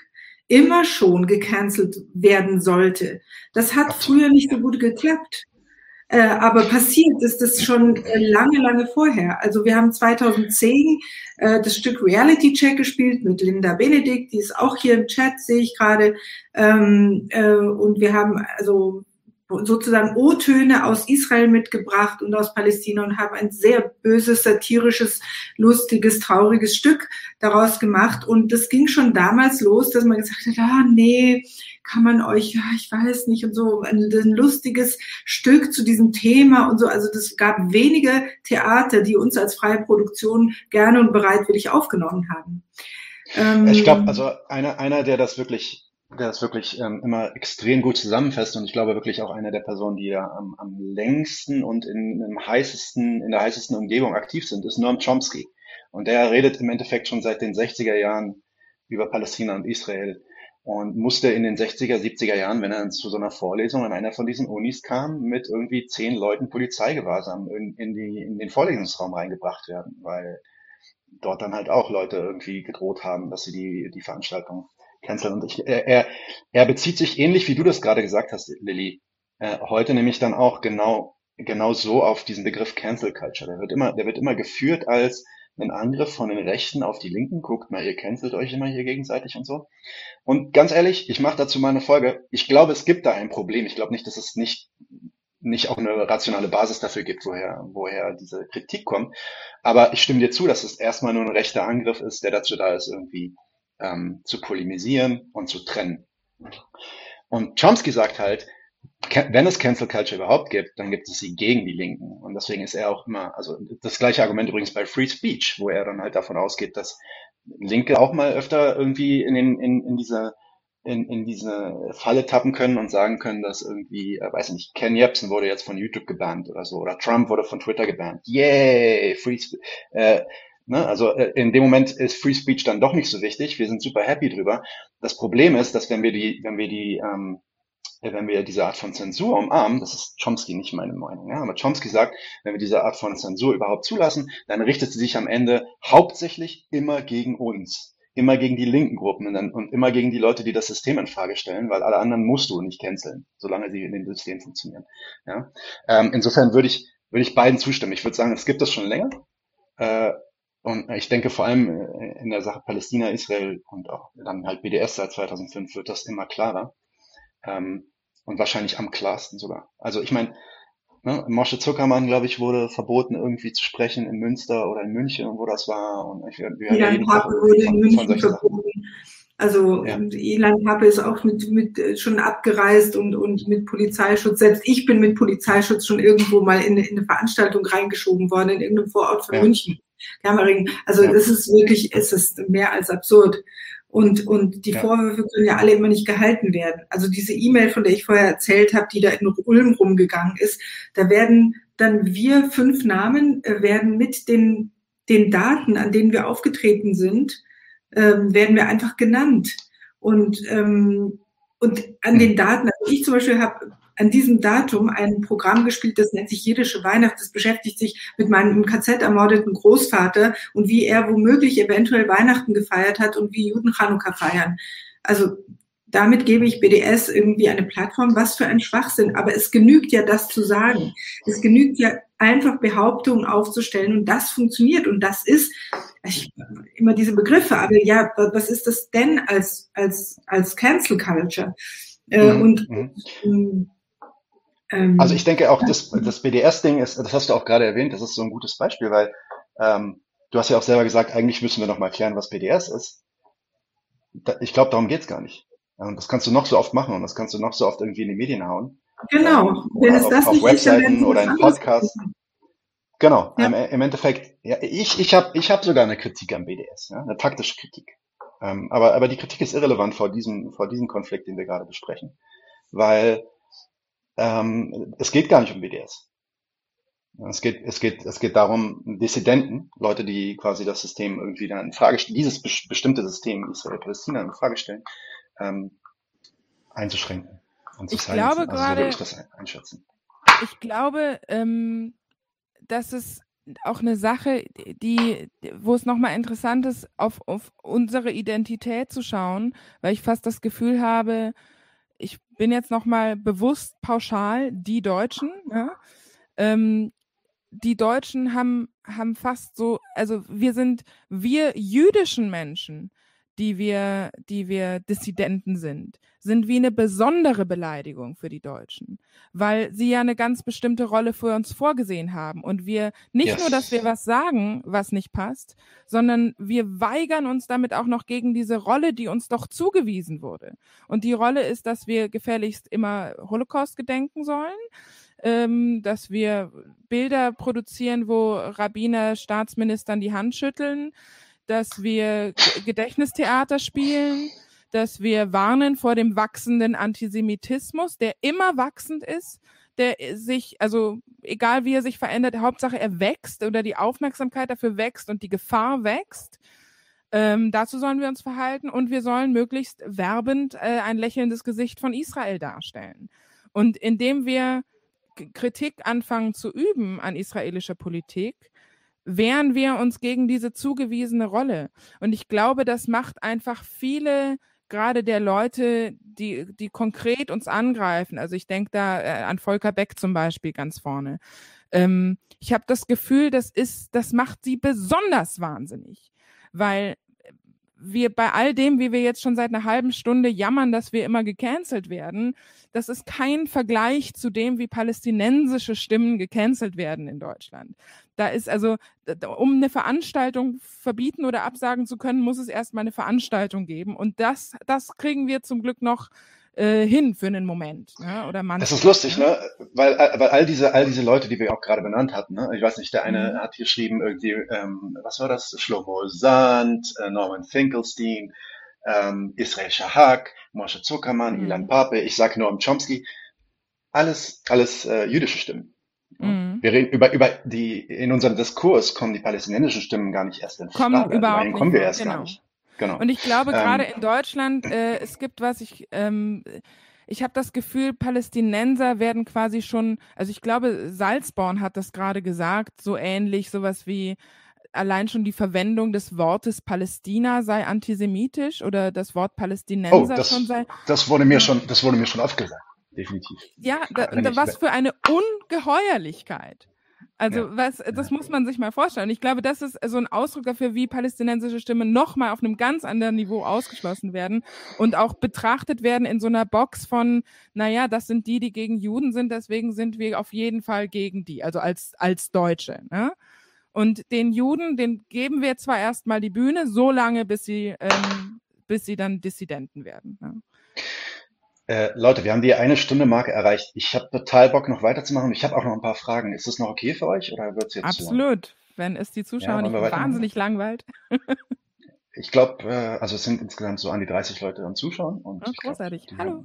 immer schon gecancelt werden sollte. Das hat früher nicht so gut geklappt. Äh, aber passiert ist das schon äh, lange, lange vorher. Also wir haben 2010 äh, das Stück Reality Check gespielt mit Linda Benedikt, die ist auch hier im Chat, sehe ich gerade. Ähm, äh, und wir haben also sozusagen O-Töne aus Israel mitgebracht und aus Palästina und haben ein sehr böses, satirisches, lustiges, trauriges Stück daraus gemacht. Und das ging schon damals los, dass man gesagt hat, ah nee, kann man euch, ja, ich weiß nicht, und so ein, ein lustiges Stück zu diesem Thema und so. Also das gab wenige Theater, die uns als freie Produktion gerne und bereitwillig aufgenommen haben. Ähm, ich glaube, also einer, einer, der das wirklich der das wirklich ähm, immer extrem gut zusammenfasst und ich glaube wirklich auch einer der Personen, die ja am, am längsten und in, im heißesten, in der heißesten Umgebung aktiv sind, ist Noam Chomsky. Und der redet im Endeffekt schon seit den 60er Jahren über Palästina und Israel und musste in den 60er, 70er Jahren, wenn er zu so einer Vorlesung an einer von diesen Unis kam, mit irgendwie zehn Leuten Polizeigewahrsam in, in, die, in den Vorlesungsraum reingebracht werden, weil dort dann halt auch Leute irgendwie gedroht haben, dass sie die, die Veranstaltung canceln. Und ich, er, er bezieht sich ähnlich, wie du das gerade gesagt hast, Lilly, äh, heute nämlich dann auch genau, genau so auf diesen Begriff Cancel Culture. Der wird immer, der wird immer geführt als ein Angriff von den Rechten auf die Linken. Guckt mal, ihr cancelt euch immer hier gegenseitig und so. Und ganz ehrlich, ich mache dazu mal eine Folge. Ich glaube, es gibt da ein Problem. Ich glaube nicht, dass es nicht nicht auch eine rationale Basis dafür gibt, woher, woher diese Kritik kommt. Aber ich stimme dir zu, dass es erstmal nur ein rechter Angriff ist, der dazu da ist, irgendwie ähm, zu polemisieren und zu trennen. Und Chomsky sagt halt, wenn es Cancel Culture überhaupt gibt, dann gibt es sie gegen die Linken. Und deswegen ist er auch immer, also das gleiche Argument übrigens bei Free Speech, wo er dann halt davon ausgeht, dass Linke auch mal öfter irgendwie in, den, in, in diese in, in diese Falle tappen können und sagen können, dass irgendwie, äh, weiß nicht, Ken Jebsen wurde jetzt von YouTube gebannt oder so, oder Trump wurde von Twitter gebannt. Yay, Free Speech. Äh, ne? Also äh, in dem Moment ist Free Speech dann doch nicht so wichtig. Wir sind super happy drüber. Das Problem ist, dass wenn wir die, wenn wir die ähm, wenn wir diese Art von Zensur umarmen, das ist Chomsky nicht meine Meinung, ja, aber Chomsky sagt, wenn wir diese Art von Zensur überhaupt zulassen, dann richtet sie sich am Ende hauptsächlich immer gegen uns, immer gegen die linken Gruppen und, immer gegen die Leute, die das System in Frage stellen, weil alle anderen musst du nicht canceln, solange sie in dem System funktionieren. Ja? Ähm, insofern würde ich, würde ich beiden zustimmen. Ich würde sagen, es gibt das schon länger. Äh, und ich denke vor allem äh, in der Sache Palästina, Israel und auch dann halt BDS seit 2005 wird das immer klarer. Ähm, und wahrscheinlich am klarsten sogar. Also ich meine, Ne? Mosche Zuckermann, glaube ich, wurde verboten, irgendwie zu sprechen in Münster oder in München, wo das war. Und ich, wir ja, jeden Tag wurde in München verboten. Also ja. Elan Pappe ist auch mit, mit äh, schon abgereist und, und mit Polizeischutz. Selbst ich bin mit Polizeischutz schon irgendwo mal in, in eine Veranstaltung reingeschoben worden, in irgendeinem Vorort von ja. München. Also ja. das ist wirklich, es ist mehr als absurd. Und, und die ja. Vorwürfe können ja alle immer nicht gehalten werden. Also diese E-Mail, von der ich vorher erzählt habe, die da in Ulm rumgegangen ist, da werden dann wir fünf Namen, äh, werden mit den, den Daten, an denen wir aufgetreten sind, ähm, werden wir einfach genannt. Und, ähm, und an den Daten, also ich zum Beispiel habe an diesem Datum ein Programm gespielt, das nennt sich Jiddische Weihnacht. Das beschäftigt sich mit meinem im KZ ermordeten Großvater und wie er womöglich eventuell Weihnachten gefeiert hat und wie Juden Chanukka feiern. Also damit gebe ich BDS irgendwie eine Plattform. Was für ein Schwachsinn. Aber es genügt ja, das zu sagen. Es genügt ja, einfach Behauptungen aufzustellen und das funktioniert. Und das ist, ich, immer diese Begriffe, aber ja, was ist das denn als, als, als Cancel Culture? Äh, mhm. Und, mhm. Ähm, also ich denke auch, das, das BDS-Ding ist, das hast du auch gerade erwähnt, das ist so ein gutes Beispiel, weil ähm, du hast ja auch selber gesagt, eigentlich müssen wir noch mal klären, was BDS ist. Da, ich glaube, darum geht's gar nicht. Und das kannst du noch so oft machen und das kannst du noch so oft irgendwie in die Medien hauen. Genau. Ähm, Wenn es auf, das auf nicht Webseiten ist, oder in Podcasts. Genau. Ja. Im, Im, Endeffekt, ja, ich, ich habe ich hab sogar eine Kritik am BDS, ja, eine taktische Kritik. Ähm, aber, aber die Kritik ist irrelevant vor diesem, vor diesem Konflikt, den wir gerade besprechen. Weil ähm, es geht gar nicht um BDS. Es geht, es geht, es geht darum, Dissidenten, Leute, die quasi das System irgendwie dann in Frage stellen, dieses bestimmte System Israel-Palästina in Frage stellen, ähm, einzuschränken. Und zu ich glaube also gerade, ich, einschätzen. ich glaube, ähm, dass es auch eine Sache, die, wo es nochmal interessant ist, auf, auf unsere Identität zu schauen, weil ich fast das Gefühl habe, bin jetzt nochmal bewusst pauschal die Deutschen. Ja? Ähm, die Deutschen haben, haben fast so, also wir sind, wir jüdischen Menschen die wir, die wir Dissidenten sind, sind wie eine besondere Beleidigung für die Deutschen, weil sie ja eine ganz bestimmte Rolle für uns vorgesehen haben und wir nicht yes. nur, dass wir was sagen, was nicht passt, sondern wir weigern uns damit auch noch gegen diese Rolle, die uns doch zugewiesen wurde. Und die Rolle ist, dass wir gefälligst immer Holocaust gedenken sollen, ähm, dass wir Bilder produzieren, wo Rabbiner Staatsministern die Hand schütteln, dass wir Gedächtnistheater spielen, dass wir warnen vor dem wachsenden Antisemitismus, der immer wachsend ist, der sich, also egal wie er sich verändert, Hauptsache er wächst oder die Aufmerksamkeit dafür wächst und die Gefahr wächst. Ähm, dazu sollen wir uns verhalten und wir sollen möglichst werbend äh, ein lächelndes Gesicht von Israel darstellen. Und indem wir Kritik anfangen zu üben an israelischer Politik, wehren wir uns gegen diese zugewiesene Rolle. Und ich glaube, das macht einfach viele gerade der Leute, die, die konkret uns angreifen. Also ich denke da äh, an Volker Beck zum Beispiel ganz vorne. Ähm, ich habe das Gefühl, das ist, das macht sie besonders wahnsinnig, weil wir bei all dem, wie wir jetzt schon seit einer halben Stunde jammern, dass wir immer gecancelt werden, das ist kein Vergleich zu dem, wie palästinensische Stimmen gecancelt werden in Deutschland. Da ist also, um eine Veranstaltung verbieten oder absagen zu können, muss es erstmal eine Veranstaltung geben. Und das, das kriegen wir zum Glück noch äh, hin für einen Moment. Ne? Oder manche, das ist lustig, ne? Weil, weil all diese, all diese Leute, die wir auch gerade benannt hatten, ne? ich weiß nicht, der eine mhm. hat geschrieben, irgendwie, ähm, was war das? Shlomo Sand, äh, Norman Finkelstein, ähm, Israel Shahak, Moshe Zuckermann, mhm. Ilan Pape, ich sage Noam Chomsky, alles, alles äh, jüdische Stimmen. Mhm. Wir reden über, über die, in unserem Diskurs kommen die palästinensischen Stimmen gar nicht erst in Frage. Kommen überhaupt nicht. kommen wir erst genau. gar nicht. Genau. Und ich glaube, gerade ähm, in Deutschland, äh, es gibt was, ich, ähm, ich habe das Gefühl, Palästinenser werden quasi schon, also ich glaube, Salzborn hat das gerade gesagt, so ähnlich, sowas wie allein schon die Verwendung des Wortes Palästina sei antisemitisch oder das Wort Palästinenser oh, das, schon sei. Das wurde mir schon, das wurde mir schon aufgesagt, definitiv. Ja, da, da, was für eine Ungeheuerlichkeit. Also ja. was, das muss man sich mal vorstellen. Ich glaube, das ist so ein Ausdruck dafür, wie palästinensische Stimmen nochmal auf einem ganz anderen Niveau ausgeschlossen werden und auch betrachtet werden in so einer Box von, naja, das sind die, die gegen Juden sind, deswegen sind wir auf jeden Fall gegen die, also als, als Deutsche. Ne? Und den Juden, den geben wir zwar erstmal die Bühne, so lange, bis sie, ähm, bis sie dann Dissidenten werden. Ne? Äh, Leute, wir haben die eine Stunde Marke erreicht. Ich habe total Bock, noch weiterzumachen. Ich habe auch noch ein paar Fragen. Ist das noch okay für euch oder wird's jetzt Absolut. Wenn es die Zuschauer ja, nicht wahnsinnig langweilt. ich glaube, äh, also es sind insgesamt so an die 30 Leute am Zuschauen. Und oh, großartig. Glaub, Hallo.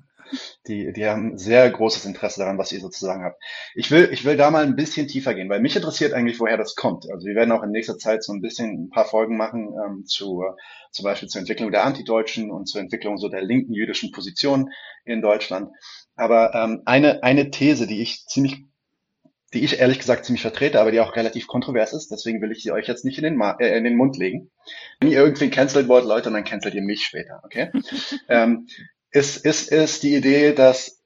Die, die haben sehr großes Interesse daran, was ihr sozusagen habt. Ich will, ich will da mal ein bisschen tiefer gehen, weil mich interessiert eigentlich, woher das kommt. Also wir werden auch in nächster Zeit so ein bisschen ein paar Folgen machen ähm, zu zum Beispiel zur Entwicklung der Antideutschen und zur Entwicklung so der linken jüdischen Position in Deutschland. Aber ähm, eine, eine These, die ich ziemlich die ich ehrlich gesagt ziemlich vertrete, aber die auch relativ kontrovers ist. Deswegen will ich sie euch jetzt nicht in den, Ma äh, in den Mund legen. Wenn ihr irgendwie cancelt wollt, Leute, dann cancelt ihr mich später, okay? ähm, ist, ist, ist die Idee, dass,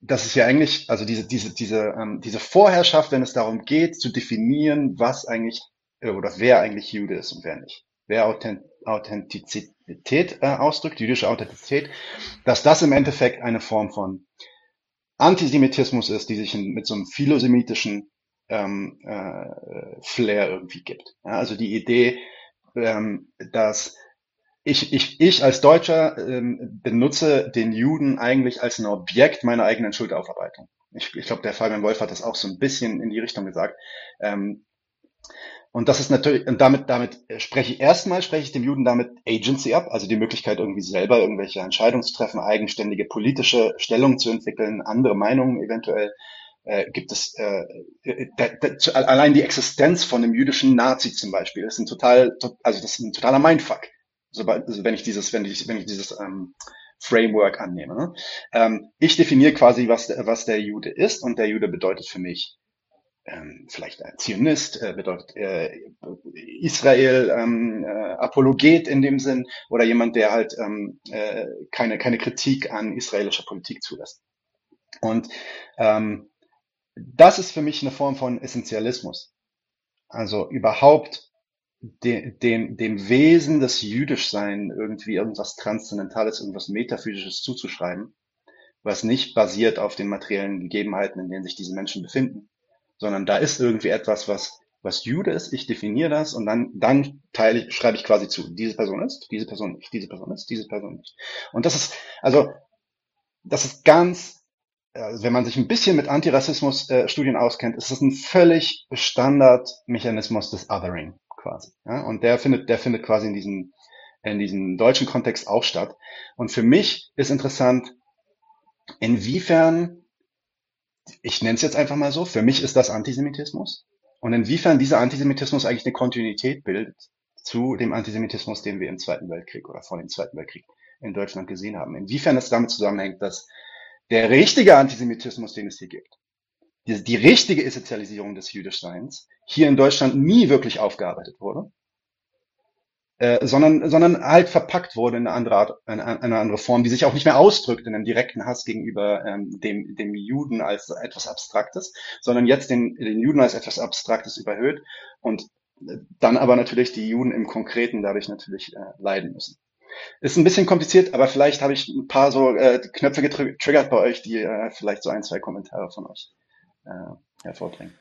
dass es ja eigentlich, also diese, diese, diese, ähm, diese Vorherrschaft, wenn es darum geht, zu definieren, was eigentlich, äh, oder wer eigentlich Jude ist und wer nicht. Wer Authent Authentizität äh, ausdrückt, jüdische Authentizität, dass das im Endeffekt eine Form von Antisemitismus ist, die sich in, mit so einem philosemitischen ähm, äh, Flair irgendwie gibt. Ja, also die Idee, ähm, dass ich, ich, ich als Deutscher ähm, benutze den Juden eigentlich als ein Objekt meiner eigenen Schuldaufarbeitung. Ich, ich glaube, der Fabian Wolf hat das auch so ein bisschen in die Richtung gesagt. Ähm, und das ist natürlich, und damit, damit spreche ich erstmal, spreche ich dem Juden damit Agency ab, also die Möglichkeit, irgendwie selber irgendwelche Entscheidungen zu treffen, eigenständige politische Stellung zu entwickeln, andere Meinungen eventuell. Äh, gibt es äh, da, da, allein die Existenz von einem jüdischen Nazi zum Beispiel ist ein total, also das ist ein totaler Mindfuck sobald, also wenn ich dieses, wenn ich, wenn ich dieses ähm, Framework annehme. Ne? Ähm, ich definiere quasi, was, was der Jude ist und der Jude bedeutet für mich ähm, vielleicht ein Zionist, äh, bedeutet äh, Israel ähm, äh, Apologet in dem Sinn oder jemand, der halt ähm, äh, keine, keine Kritik an israelischer Politik zulässt. Und ähm, das ist für mich eine Form von Essentialismus. Also überhaupt dem, dem, dem Wesen des Jüdischsein irgendwie irgendwas Transzendentales, irgendwas Metaphysisches zuzuschreiben, was nicht basiert auf den materiellen Gegebenheiten, in denen sich diese Menschen befinden, sondern da ist irgendwie etwas, was, was Jude ist, ich definiere das und dann, dann teile ich, schreibe ich quasi zu, diese Person ist, diese Person nicht, diese Person ist, diese Person nicht. Und das ist, also, das ist ganz, also wenn man sich ein bisschen mit Antirassismus-Studien äh, auskennt, ist es ein völlig Standardmechanismus des Othering quasi. Ja? Und der findet, der findet quasi in diesem, in diesem deutschen Kontext auch statt. Und für mich ist interessant, inwiefern, ich nenne es jetzt einfach mal so, für mich ist das Antisemitismus. Und inwiefern dieser Antisemitismus eigentlich eine Kontinuität bildet zu dem Antisemitismus, den wir im Zweiten Weltkrieg oder vor dem Zweiten Weltkrieg in Deutschland gesehen haben. Inwiefern es damit zusammenhängt, dass der richtige Antisemitismus, den es hier gibt, die, die richtige Essentialisierung des Jüdischseins hier in Deutschland nie wirklich aufgearbeitet wurde, äh, sondern, sondern halt verpackt wurde in eine andere Art, eine, eine andere Form, die sich auch nicht mehr ausdrückt in einem direkten Hass gegenüber ähm, dem, dem Juden als etwas Abstraktes, sondern jetzt den, den Juden als etwas Abstraktes überhöht und äh, dann aber natürlich die Juden im Konkreten dadurch natürlich äh, leiden müssen. Ist ein bisschen kompliziert, aber vielleicht habe ich ein paar so äh, Knöpfe getriggert bei euch, die äh, vielleicht so ein, zwei Kommentare von euch hervorbringen.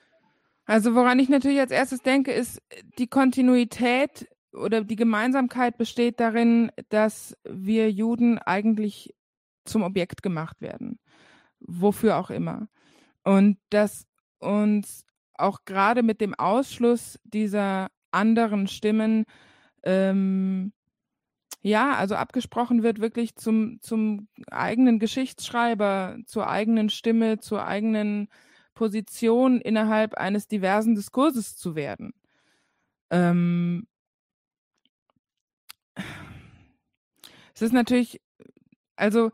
Also woran ich natürlich als erstes denke, ist die Kontinuität oder die Gemeinsamkeit besteht darin, dass wir Juden eigentlich zum Objekt gemacht werden. Wofür auch immer. Und dass uns auch gerade mit dem Ausschluss dieser anderen Stimmen ähm, ja, also abgesprochen wird wirklich zum, zum eigenen Geschichtsschreiber, zur eigenen Stimme, zur eigenen Position innerhalb eines diversen Diskurses zu werden. Ähm, es ist natürlich, also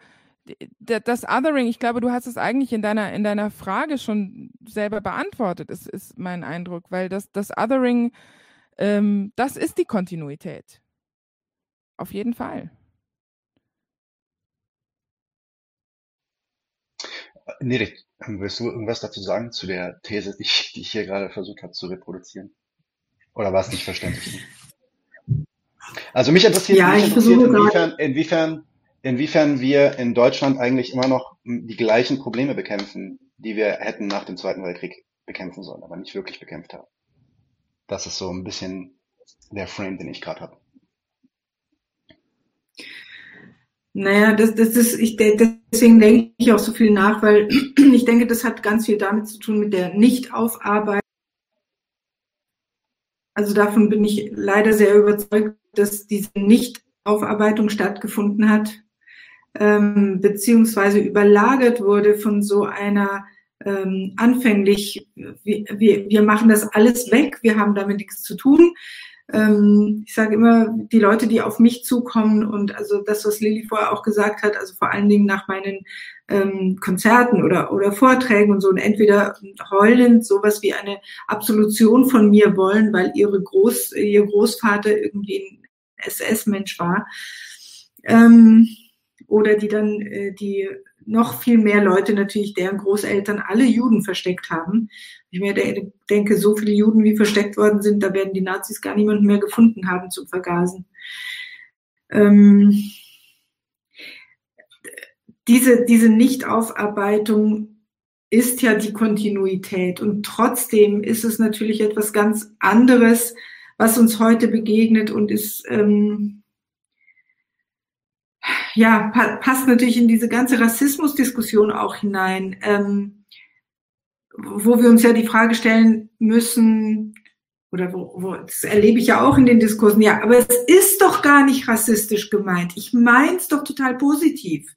das Othering, ich glaube, du hast es eigentlich in deiner, in deiner Frage schon selber beantwortet, ist, ist mein Eindruck, weil das, das Othering, ähm, das ist die Kontinuität. Auf jeden Fall. Nee, willst du irgendwas dazu sagen zu der These, die ich, die ich hier gerade versucht habe zu reproduzieren? Oder war es nicht verständlich? Also mich interessiert, ja, mich interessiert inwiefern, inwiefern, inwiefern wir in Deutschland eigentlich immer noch die gleichen Probleme bekämpfen, die wir hätten nach dem Zweiten Weltkrieg bekämpfen sollen, aber nicht wirklich bekämpft haben. Das ist so ein bisschen der Frame, den ich gerade habe. Naja, das, das ist, ich, deswegen denke ich auch so viel nach, weil ich denke, das hat ganz viel damit zu tun mit der Nichtaufarbeitung. Also davon bin ich leider sehr überzeugt, dass diese Nichtaufarbeitung stattgefunden hat, ähm, beziehungsweise überlagert wurde von so einer ähm, anfänglich, wir, wir, wir machen das alles weg, wir haben damit nichts zu tun. Ähm, ich sage immer, die Leute, die auf mich zukommen und also das, was Lilly vorher auch gesagt hat, also vor allen Dingen nach meinen ähm, Konzerten oder, oder Vorträgen und so und entweder heulend sowas wie eine Absolution von mir wollen, weil ihre Groß, ihr Großvater irgendwie ein SS-Mensch war. Ähm, oder die dann äh, die noch viel mehr Leute natürlich, deren Großeltern alle Juden versteckt haben. Ich mir denke, so viele Juden, wie versteckt worden sind, da werden die Nazis gar niemanden mehr gefunden haben zum Vergasen. Ähm, diese, diese Nichtaufarbeitung ist ja die Kontinuität und trotzdem ist es natürlich etwas ganz anderes, was uns heute begegnet und ist ähm, ja, pa passt natürlich in diese ganze Rassismusdiskussion auch hinein, ähm, wo wir uns ja die Frage stellen müssen, oder wo, wo, das erlebe ich ja auch in den Diskursen, ja, aber es ist doch gar nicht rassistisch gemeint. Ich meine es doch total positiv.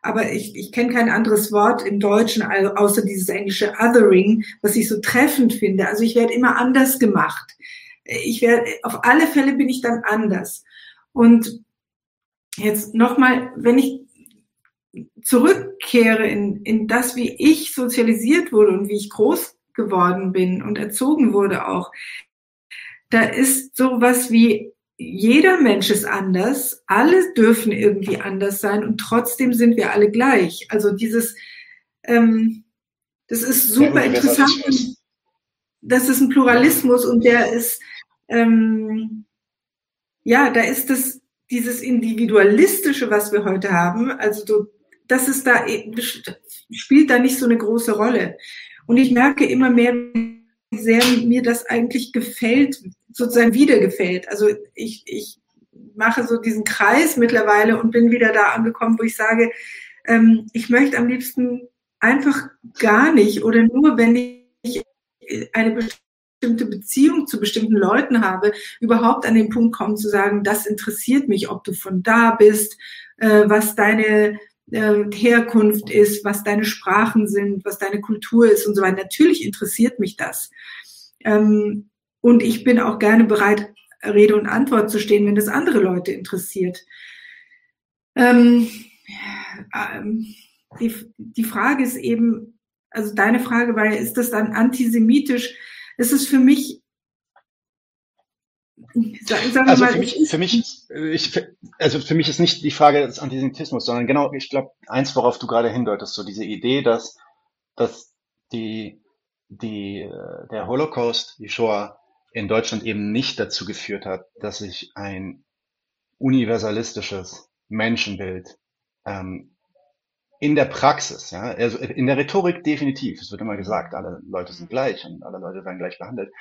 Aber ich, ich kenne kein anderes Wort im Deutschen, außer dieses englische Othering, was ich so treffend finde. Also ich werde immer anders gemacht. Ich werde, auf alle Fälle bin ich dann anders. Und jetzt nochmal, wenn ich zurückkehre in, in das, wie ich sozialisiert wurde und wie ich groß geworden bin und erzogen wurde auch, da ist sowas wie jeder Mensch ist anders, alle dürfen irgendwie anders sein und trotzdem sind wir alle gleich. Also dieses, ähm, das ist super interessant. Das ist ein Pluralismus und der ist, ähm, ja, da ist das dieses Individualistische, was wir heute haben, also so, das ist da, spielt da nicht so eine große Rolle. Und ich merke immer mehr, wie sehr mir das eigentlich gefällt, sozusagen wieder gefällt. Also ich, ich mache so diesen Kreis mittlerweile und bin wieder da angekommen, wo ich sage, ähm, ich möchte am liebsten einfach gar nicht oder nur, wenn ich eine bestimmte Beziehung zu bestimmten Leuten habe, überhaupt an den Punkt kommen zu sagen, das interessiert mich, ob du von da bist, äh, was deine äh, Herkunft ist, was deine Sprachen sind, was deine Kultur ist und so weiter. Natürlich interessiert mich das. Ähm, und ich bin auch gerne bereit, Rede und Antwort zu stehen, wenn das andere Leute interessiert. Ähm, ähm, die, die Frage ist eben, also deine Frage war, ist das dann antisemitisch? es ist für mich Sagen also mal, für mich, für mich, ich, also für mich ist nicht die Frage des Antisemitismus, sondern genau, ich glaube, eins, worauf du gerade hindeutest, so diese Idee, dass, dass die, die, äh, der Holocaust, die Shoah in Deutschland eben nicht dazu geführt hat, dass sich ein universalistisches Menschenbild ähm, in der Praxis, ja, also in der Rhetorik definitiv. Es wird immer gesagt, alle Leute sind gleich und alle Leute werden gleich behandelt.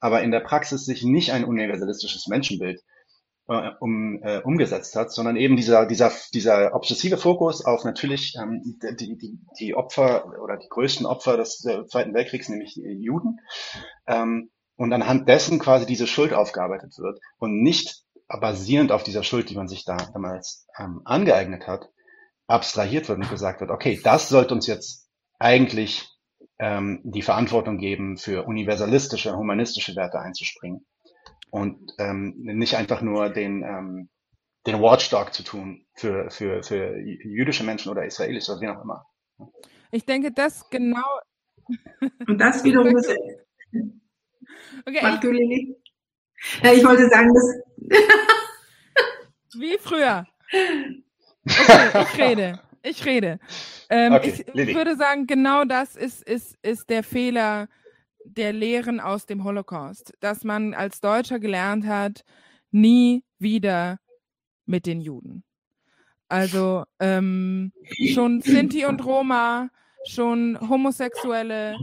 Aber in der Praxis sich nicht ein universalistisches Menschenbild äh, um, äh, umgesetzt hat, sondern eben dieser, dieser, dieser obsessive Fokus auf natürlich ähm, die, die, die Opfer oder die größten Opfer des äh, Zweiten Weltkriegs, nämlich die Juden. Ähm, und anhand dessen quasi diese Schuld aufgearbeitet wird und nicht basierend auf dieser Schuld, die man sich da damals ähm, angeeignet hat, abstrahiert wird und gesagt wird, okay, das sollte uns jetzt eigentlich ähm, die Verantwortung geben, für universalistische, humanistische Werte einzuspringen und ähm, nicht einfach nur den, ähm, den Watchdog zu tun für, für, für jüdische Menschen oder israelische oder wie auch immer. Ich denke, das genau. Und das wiederum ist. Okay. Mach du, Lili? Ja, ich wollte sagen, dass. Wie früher. Okay, ich rede. Ich rede. Ähm, okay, ich würde sagen, genau das ist, ist, ist der Fehler der Lehren aus dem Holocaust, dass man als Deutscher gelernt hat, nie wieder mit den Juden. Also ähm, schon Sinti und Roma, schon Homosexuelle,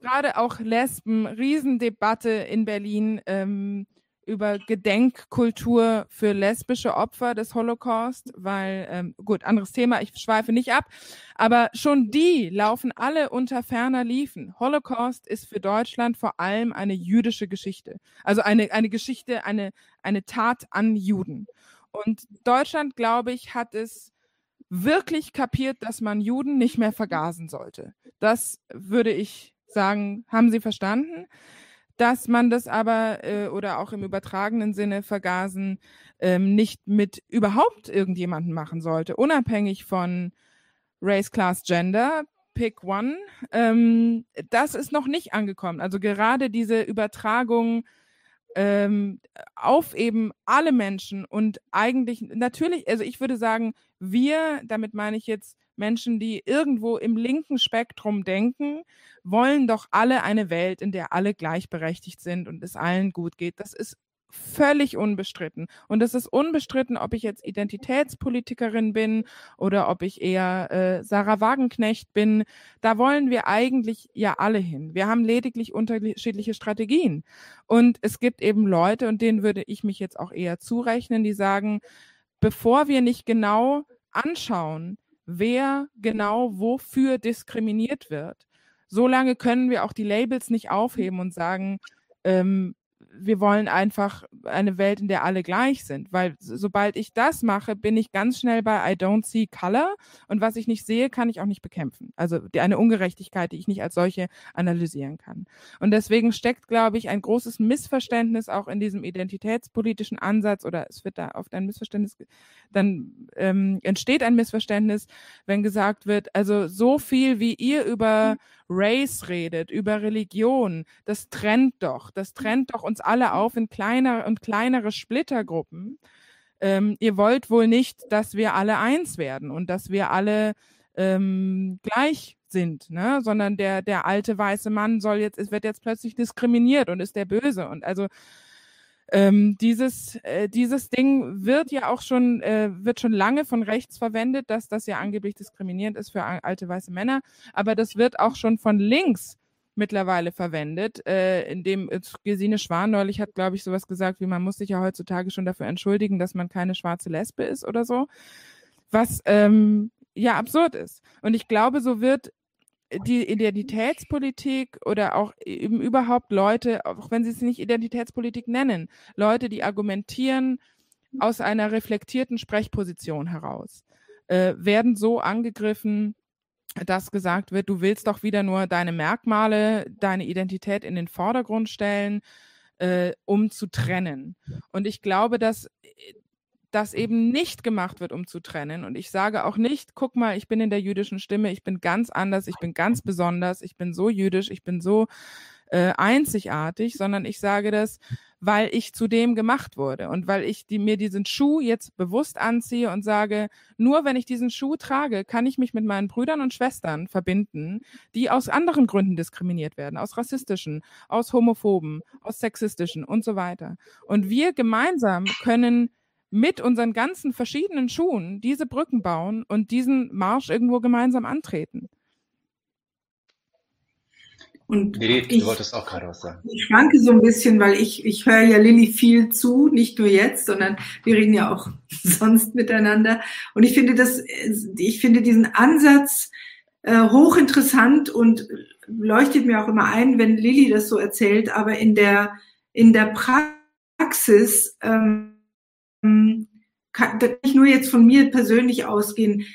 gerade auch Lesben, Riesendebatte in Berlin ähm, über Gedenkkultur für lesbische Opfer des Holocaust, weil, ähm, gut, anderes Thema, ich schweife nicht ab, aber schon die laufen alle unter ferner Liefen. Holocaust ist für Deutschland vor allem eine jüdische Geschichte, also eine, eine Geschichte, eine, eine Tat an Juden. Und Deutschland, glaube ich, hat es wirklich kapiert, dass man Juden nicht mehr vergasen sollte. Das würde ich sagen, haben Sie verstanden? Dass man das aber äh, oder auch im übertragenen Sinne vergasen ähm, nicht mit überhaupt irgendjemanden machen sollte, unabhängig von Race, Class, Gender. Pick One, ähm, das ist noch nicht angekommen. Also gerade diese Übertragung ähm, auf eben alle Menschen und eigentlich natürlich, also ich würde sagen, wir, damit meine ich jetzt Menschen, die irgendwo im linken Spektrum denken, wollen doch alle eine Welt, in der alle gleichberechtigt sind und es allen gut geht. Das ist völlig unbestritten. Und es ist unbestritten, ob ich jetzt Identitätspolitikerin bin oder ob ich eher äh, Sarah Wagenknecht bin. Da wollen wir eigentlich ja alle hin. Wir haben lediglich unterschiedliche Strategien. Und es gibt eben Leute, und denen würde ich mich jetzt auch eher zurechnen, die sagen, bevor wir nicht genau anschauen, wer genau wofür diskriminiert wird, solange können wir auch die Labels nicht aufheben und sagen, ähm, wir wollen einfach eine Welt, in der alle gleich sind. Weil sobald ich das mache, bin ich ganz schnell bei I don't see color. Und was ich nicht sehe, kann ich auch nicht bekämpfen. Also die, eine Ungerechtigkeit, die ich nicht als solche analysieren kann. Und deswegen steckt, glaube ich, ein großes Missverständnis auch in diesem identitätspolitischen Ansatz oder es wird da oft ein Missverständnis, dann ähm, entsteht ein Missverständnis, wenn gesagt wird, also so viel wie ihr über Race redet, über Religion, das trennt doch, das trennt doch uns alle auf in kleiner und kleinere Splittergruppen. Ähm, ihr wollt wohl nicht, dass wir alle eins werden und dass wir alle ähm, gleich sind, ne? sondern der, der alte weiße Mann soll jetzt, es wird jetzt plötzlich diskriminiert und ist der Böse. Und also ähm, dieses, äh, dieses Ding wird ja auch schon, äh, wird schon lange von rechts verwendet, dass das ja angeblich diskriminierend ist für alte weiße Männer. Aber das wird auch schon von links mittlerweile verwendet, äh, indem Gesine Schwan neulich hat, glaube ich, sowas gesagt, wie man muss sich ja heutzutage schon dafür entschuldigen, dass man keine schwarze Lesbe ist oder so. Was ähm, ja absurd ist. Und ich glaube, so wird die Identitätspolitik oder auch eben überhaupt Leute, auch wenn sie es nicht Identitätspolitik nennen, Leute, die argumentieren aus einer reflektierten Sprechposition heraus, äh, werden so angegriffen, dass gesagt wird, du willst doch wieder nur deine Merkmale, deine Identität in den Vordergrund stellen, äh, um zu trennen. Und ich glaube, dass das eben nicht gemacht wird, um zu trennen. Und ich sage auch nicht, guck mal, ich bin in der jüdischen Stimme, ich bin ganz anders, ich bin ganz besonders, ich bin so jüdisch, ich bin so äh, einzigartig, sondern ich sage das, weil ich zu dem gemacht wurde und weil ich die, mir diesen Schuh jetzt bewusst anziehe und sage, nur wenn ich diesen Schuh trage, kann ich mich mit meinen Brüdern und Schwestern verbinden, die aus anderen Gründen diskriminiert werden, aus rassistischen, aus homophoben, aus sexistischen und so weiter. Und wir gemeinsam können mit unseren ganzen verschiedenen Schuhen diese Brücken bauen und diesen Marsch irgendwo gemeinsam antreten. Und nee, ich, du wolltest auch gerade was sagen. Ich schwanke so ein bisschen, weil ich, ich höre ja Lilly viel zu, nicht nur jetzt, sondern wir reden ja auch sonst miteinander. Und ich finde das, ich finde diesen Ansatz äh, hochinteressant und leuchtet mir auch immer ein, wenn Lilly das so erzählt, aber in der, in der Praxis, ähm, kann nicht nur jetzt von mir persönlich ausgehen.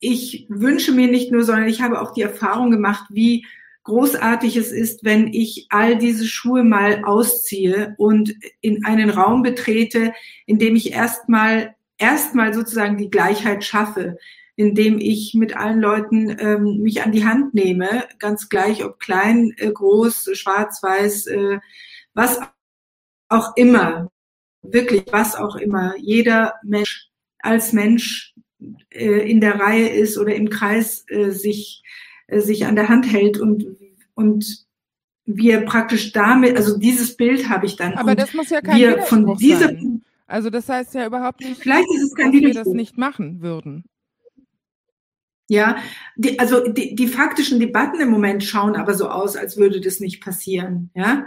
Ich wünsche mir nicht nur, sondern ich habe auch die Erfahrung gemacht, wie großartig es ist, wenn ich all diese Schuhe mal ausziehe und in einen Raum betrete, in dem ich erstmal erstmal sozusagen die Gleichheit schaffe, indem ich mit allen Leuten ähm, mich an die Hand nehme, ganz gleich ob klein, äh, groß, schwarz, weiß, äh, was auch immer wirklich was auch immer, jeder Mensch als Mensch äh, in der Reihe ist oder im Kreis äh, sich, äh, sich an der Hand hält und, und wir praktisch damit, also dieses Bild habe ich dann. Aber das muss ja kein wir von dieser, sein. Also das heißt ja überhaupt nicht, vielleicht ist es kein dass wir das nicht machen würden. Ja, die, also die, die faktischen Debatten im Moment schauen aber so aus, als würde das nicht passieren. Ja,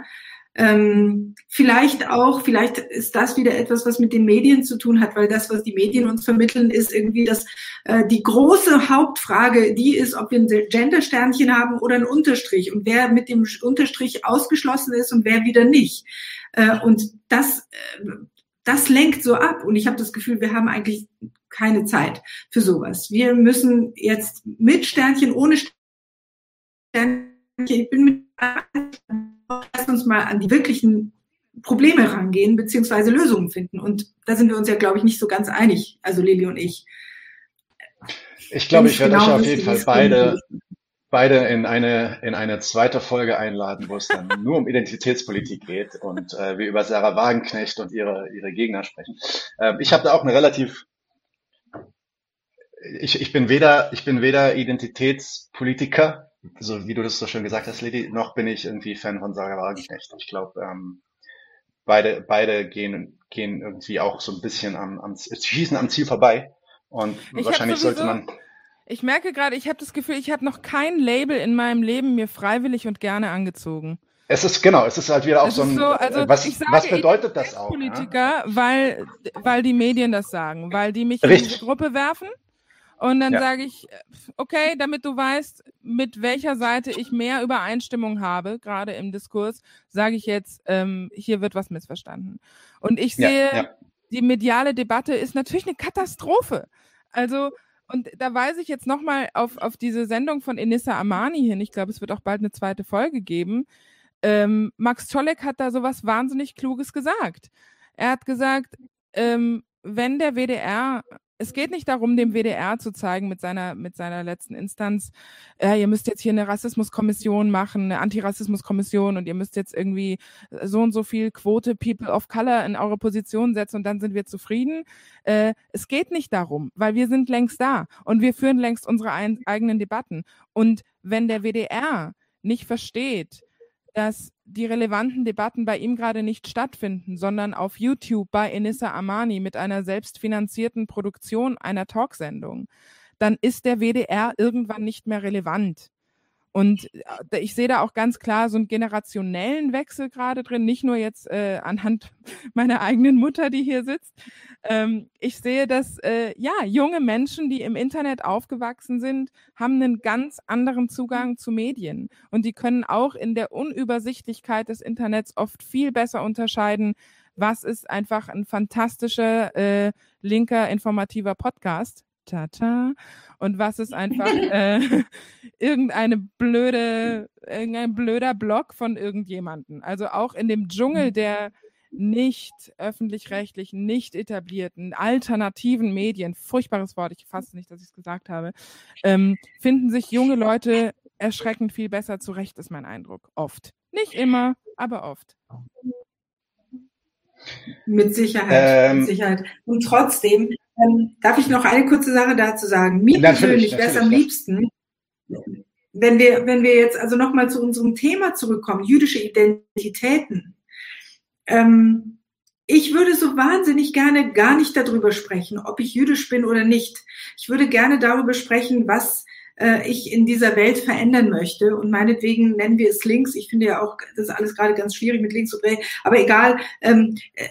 ähm, vielleicht auch, vielleicht ist das wieder etwas, was mit den Medien zu tun hat, weil das, was die Medien uns vermitteln, ist irgendwie das, äh, die große Hauptfrage, die ist, ob wir ein Gendersternchen haben oder einen Unterstrich und wer mit dem Unterstrich ausgeschlossen ist und wer wieder nicht. Äh, und das, äh, das lenkt so ab. Und ich habe das Gefühl, wir haben eigentlich keine Zeit für sowas. Wir müssen jetzt mit Sternchen, ohne Sternchen, ich bin mit lass uns mal an die wirklichen Probleme rangehen, beziehungsweise Lösungen finden. Und da sind wir uns ja, glaube ich, nicht so ganz einig, also Lili und ich. Ich glaube, ich werde genau euch auf jeden Fall beide, beide in eine, in eine zweite Folge einladen, wo es dann nur um Identitätspolitik geht und äh, wir über Sarah Wagenknecht und ihre, ihre Gegner sprechen. Ähm, ich habe da auch eine relativ ich, ich bin weder, ich bin weder Identitätspolitiker so wie du das so schön gesagt hast, Lady, noch bin ich irgendwie Fan von Sarah Wagenknecht. Ich glaube, ähm, beide, beide gehen, gehen irgendwie auch so ein bisschen am, am schießen am Ziel vorbei. Und ich wahrscheinlich sowieso, sollte man. Ich merke gerade, ich habe das Gefühl, ich habe noch kein Label in meinem Leben mir freiwillig und gerne angezogen. Es ist genau, es ist halt wieder auch so ein. So, also was, was bedeutet das auch? Politiker, ja? weil, weil die Medien das sagen, weil die mich Richtig. in diese Gruppe werfen und dann ja. sage ich, okay, damit du weißt, mit welcher Seite ich mehr Übereinstimmung habe, gerade im Diskurs, sage ich jetzt, ähm, hier wird was missverstanden. Und ich sehe, ja, ja. die mediale Debatte ist natürlich eine Katastrophe. Also, und da weise ich jetzt nochmal auf, auf diese Sendung von Enissa Amani hin. Ich glaube, es wird auch bald eine zweite Folge geben. Ähm, Max Czolek hat da sowas wahnsinnig Kluges gesagt. Er hat gesagt, ähm, wenn der WDR es geht nicht darum, dem WDR zu zeigen mit seiner, mit seiner letzten Instanz, äh, ihr müsst jetzt hier eine Rassismuskommission machen, eine Antirassismuskommission und ihr müsst jetzt irgendwie so und so viel Quote People of Color in eure Position setzen und dann sind wir zufrieden. Äh, es geht nicht darum, weil wir sind längst da und wir führen längst unsere ein, eigenen Debatten. Und wenn der WDR nicht versteht, dass die relevanten Debatten bei ihm gerade nicht stattfinden, sondern auf YouTube bei Enissa Amani mit einer selbstfinanzierten Produktion einer Talksendung, dann ist der WDR irgendwann nicht mehr relevant. Und äh, ich sehe da auch ganz klar so einen generationellen Wechsel gerade drin, nicht nur jetzt äh, anhand meiner eigenen Mutter, die hier sitzt. Ähm, ich sehe, dass äh, ja junge Menschen, die im Internet aufgewachsen sind, haben einen ganz anderen Zugang zu Medien und die können auch in der Unübersichtlichkeit des Internets oft viel besser unterscheiden, was ist einfach ein fantastischer äh, linker informativer Podcast Tata. Und was ist einfach äh, irgendeine blöde, irgendein blöder Blog von irgendjemanden. Also auch in dem Dschungel der nicht öffentlich-rechtlichen, nicht etablierten, alternativen Medien, furchtbares Wort, ich fasse nicht, dass ich es gesagt habe, ähm, finden sich junge Leute erschreckend viel besser zurecht, ist mein Eindruck. Oft. Nicht immer, aber oft. Mit Sicherheit, ähm, mit Sicherheit. Und trotzdem ähm, darf ich noch eine kurze Sache dazu sagen. Mir persönlich wäre es am liebsten, wenn wir, wenn wir jetzt also nochmal zu unserem Thema zurückkommen, jüdische Identitäten. Ähm, ich würde so wahnsinnig gerne gar nicht darüber sprechen, ob ich jüdisch bin oder nicht. Ich würde gerne darüber sprechen, was äh, ich in dieser Welt verändern möchte. Und meinetwegen nennen wir es links. Ich finde ja auch, das ist alles gerade ganz schwierig mit links und rechts. Aber egal, ähm, äh,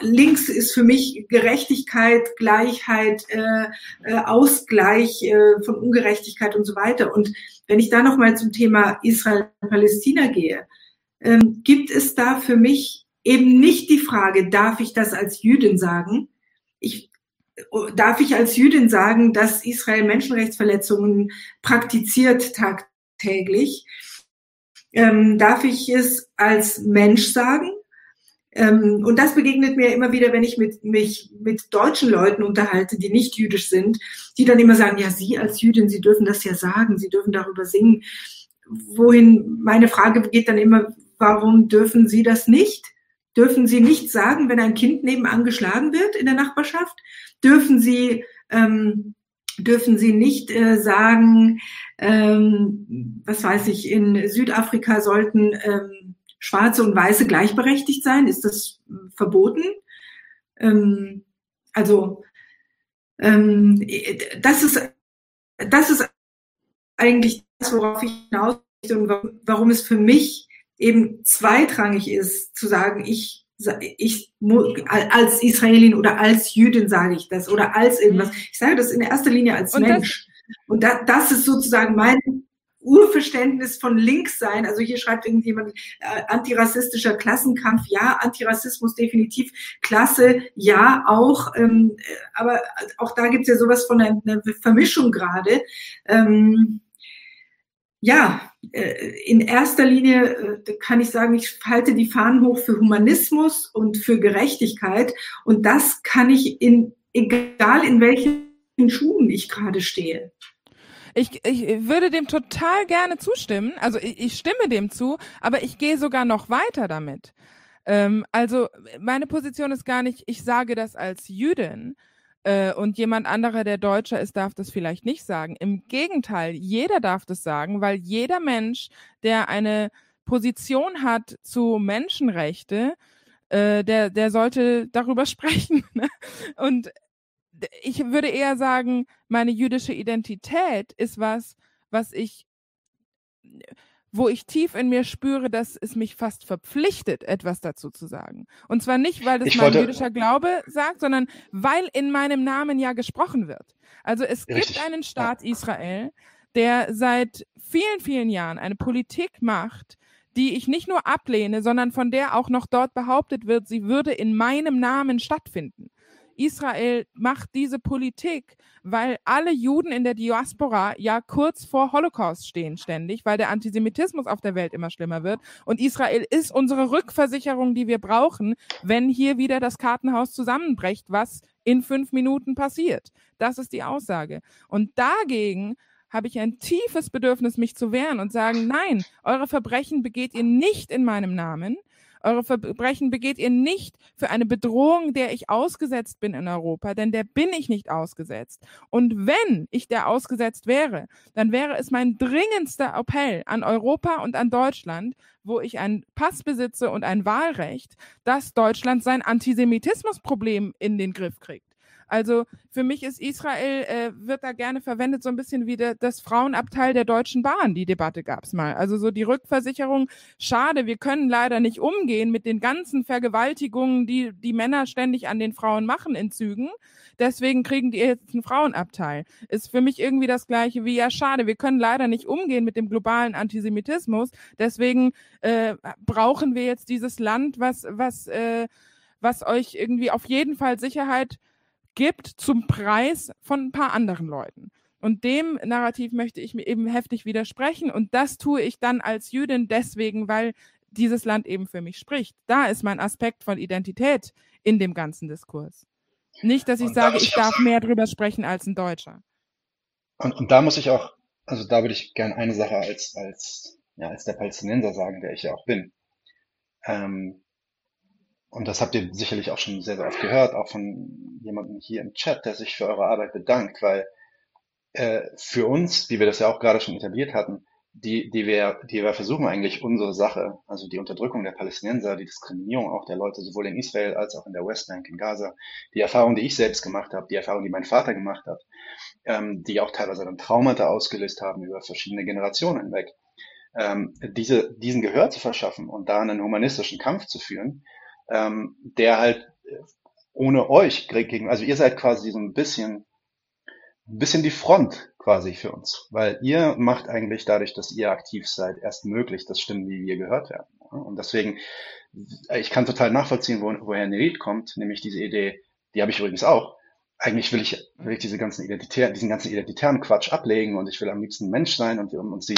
links ist für mich Gerechtigkeit, Gleichheit, äh, äh, Ausgleich äh, von Ungerechtigkeit und so weiter. Und wenn ich da nochmal zum Thema Israel-Palästina gehe, ähm, gibt es da für mich eben nicht die Frage, darf ich das als Jüdin sagen? Ich darf ich als Jüdin sagen, dass Israel Menschenrechtsverletzungen praktiziert tagtäglich? Ähm, darf ich es als Mensch sagen? Ähm, und das begegnet mir immer wieder, wenn ich mit, mich mit deutschen Leuten unterhalte, die nicht jüdisch sind, die dann immer sagen, ja, Sie als Jüdin, Sie dürfen das ja sagen, Sie dürfen darüber singen. Wohin meine Frage geht dann immer, warum dürfen Sie das nicht? Dürfen Sie nicht sagen, wenn ein Kind nebenan geschlagen wird in der Nachbarschaft? dürfen sie ähm, dürfen sie nicht äh, sagen, ähm, was weiß ich, in Südafrika sollten ähm, Schwarze und Weiße gleichberechtigt sein. Ist das verboten? Ähm, also ähm, das ist das ist eigentlich das, worauf ich hinaus und warum es für mich eben zweitrangig ist, zu sagen, ich ich als Israelin oder als Jüdin sage ich das oder als irgendwas. Mhm. Ich sage das in erster Linie als und Mensch. Das, und da, das ist sozusagen mein Urverständnis von links sein. Also hier schreibt irgendjemand äh, antirassistischer Klassenkampf. Ja, Antirassismus definitiv Klasse. Ja, auch. Ähm, aber auch da gibt es ja sowas von einer, einer Vermischung gerade. Ähm, ja, äh, in erster Linie äh, kann ich sagen, ich halte die Fahnen hoch für Humanismus und für Gerechtigkeit. Und das kann ich in, egal in welchen Schuhen ich gerade stehe. Ich, ich würde dem total gerne zustimmen. Also ich, ich stimme dem zu, aber ich gehe sogar noch weiter damit. Ähm, also meine Position ist gar nicht, ich sage das als Jüdin, äh, und jemand anderer, der Deutscher ist, darf das vielleicht nicht sagen. Im Gegenteil, jeder darf das sagen, weil jeder Mensch, der eine Position hat zu Menschenrechte, äh, der, der sollte darüber sprechen. Ne? Und ich würde eher sagen, meine jüdische Identität ist was, was ich wo ich tief in mir spüre, dass es mich fast verpflichtet, etwas dazu zu sagen. Und zwar nicht, weil das ich mein wollte... jüdischer Glaube sagt, sondern weil in meinem Namen ja gesprochen wird. Also es Richtig. gibt einen Staat Israel, der seit vielen, vielen Jahren eine Politik macht, die ich nicht nur ablehne, sondern von der auch noch dort behauptet wird, sie würde in meinem Namen stattfinden. Israel macht diese Politik, weil alle Juden in der Diaspora ja kurz vor Holocaust stehen ständig, weil der Antisemitismus auf der Welt immer schlimmer wird. Und Israel ist unsere Rückversicherung, die wir brauchen, wenn hier wieder das Kartenhaus zusammenbricht, was in fünf Minuten passiert. Das ist die Aussage. Und dagegen habe ich ein tiefes Bedürfnis, mich zu wehren und sagen, nein, eure Verbrechen begeht ihr nicht in meinem Namen. Eure Verbrechen begeht ihr nicht für eine Bedrohung, der ich ausgesetzt bin in Europa, denn der bin ich nicht ausgesetzt. Und wenn ich der ausgesetzt wäre, dann wäre es mein dringendster Appell an Europa und an Deutschland, wo ich einen Pass besitze und ein Wahlrecht, dass Deutschland sein Antisemitismusproblem in den Griff kriegt. Also für mich ist Israel, äh, wird da gerne verwendet, so ein bisschen wie der, das Frauenabteil der Deutschen Bahn. Die Debatte gab's mal. Also so die Rückversicherung, schade, wir können leider nicht umgehen mit den ganzen Vergewaltigungen, die die Männer ständig an den Frauen machen in Zügen. Deswegen kriegen die jetzt einen Frauenabteil. Ist für mich irgendwie das gleiche wie, ja, schade, wir können leider nicht umgehen mit dem globalen Antisemitismus. Deswegen äh, brauchen wir jetzt dieses Land, was, was, äh, was euch irgendwie auf jeden Fall Sicherheit gibt zum Preis von ein paar anderen Leuten. Und dem Narrativ möchte ich mir eben heftig widersprechen. Und das tue ich dann als Jüdin deswegen, weil dieses Land eben für mich spricht. Da ist mein Aspekt von Identität in dem ganzen Diskurs. Nicht, dass ich und sage, ich darf mehr drüber sprechen als ein Deutscher. Und, und da muss ich auch, also da würde ich gerne eine Sache als, als, ja, als der Palästinenser sagen, der ich ja auch bin. Ähm, und das habt ihr sicherlich auch schon sehr, sehr oft gehört, auch von jemandem hier im Chat, der sich für eure Arbeit bedankt, weil äh, für uns, wie wir das ja auch gerade schon etabliert hatten, die, die wir, die wir versuchen eigentlich unsere Sache, also die Unterdrückung der Palästinenser, die Diskriminierung auch der Leute sowohl in Israel als auch in der Westbank, in Gaza, die Erfahrung, die ich selbst gemacht habe, die Erfahrung, die mein Vater gemacht hat, ähm, die auch teilweise dann Traumata ausgelöst haben über verschiedene Generationen hinweg, ähm, diese, diesen Gehör zu verschaffen und da einen humanistischen Kampf zu führen, ähm, der halt äh, ohne euch gegen, also ihr seid quasi so ein bisschen, ein bisschen die Front quasi für uns, weil ihr macht eigentlich dadurch, dass ihr aktiv seid, erst möglich, dass Stimmen wie wir gehört werden. Und deswegen, ich kann total nachvollziehen, wo, woher Nerit kommt, nämlich diese Idee, die habe ich übrigens auch. Eigentlich will ich, will ich diese ganzen identitären, diesen ganzen identitären Quatsch ablegen und ich will am liebsten Mensch sein und, und sie,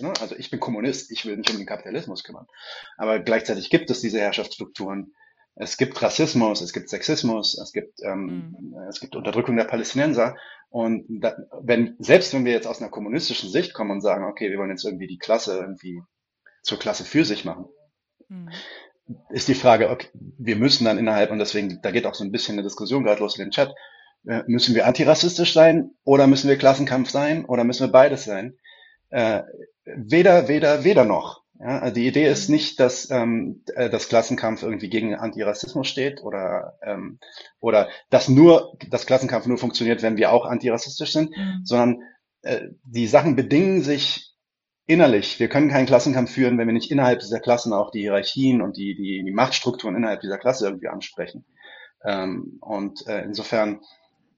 ne? also ich bin Kommunist, ich will mich um den Kapitalismus kümmern. Aber gleichzeitig gibt es diese Herrschaftsstrukturen, es gibt Rassismus, es gibt Sexismus, es gibt, ähm, mhm. es gibt Unterdrückung der Palästinenser. Und da, wenn, selbst wenn wir jetzt aus einer kommunistischen Sicht kommen und sagen, okay, wir wollen jetzt irgendwie die Klasse irgendwie zur Klasse für sich machen, mhm. ist die Frage, okay, wir müssen dann innerhalb, und deswegen, da geht auch so ein bisschen eine Diskussion gerade los in den Chat, Äh, müssen wir antirassistisch sein oder müssen wir Klassenkampf sein oder müssen wir beides sein? Äh, weder, weder, weder noch. Ja, also die Idee ist nicht, dass ähm, äh, das Klassenkampf irgendwie gegen Antirassismus steht oder ähm, oder dass nur das Klassenkampf nur funktioniert, wenn wir auch antirassistisch sind, mhm. sondern äh, die Sachen bedingen sich innerlich. Wir können keinen Klassenkampf führen, wenn wir nicht innerhalb dieser Klassen auch die Hierarchien und die die, die Machtstrukturen innerhalb dieser Klasse irgendwie ansprechen. Ähm, und äh, insofern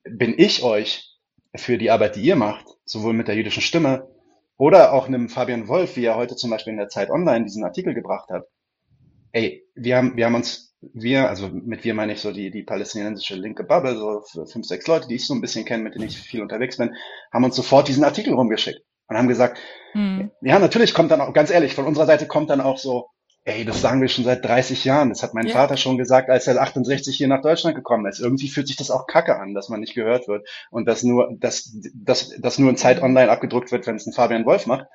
bin ich euch für die Arbeit, die ihr macht, sowohl mit der jüdischen Stimme oder auch einem Fabian Wolf, wie er heute zum Beispiel in der Zeit Online diesen Artikel gebracht hat. Ey, wir haben, wir haben uns, wir, also mit wir meine ich so die, die palästinensische linke Bubble, so fünf, sechs Leute, die ich so ein bisschen kenne, mit denen ich viel unterwegs bin, haben uns sofort diesen Artikel rumgeschickt und haben gesagt, mhm. ja, natürlich kommt dann auch, ganz ehrlich, von unserer Seite kommt dann auch so, Ey, das sagen wir schon seit 30 Jahren. Das hat mein ja. Vater schon gesagt, als er 68 hier nach Deutschland gekommen ist. Irgendwie fühlt sich das auch kacke an, dass man nicht gehört wird und dass nur, dass, dass, dass nur in Zeit online abgedruckt wird, wenn es ein Fabian Wolf macht.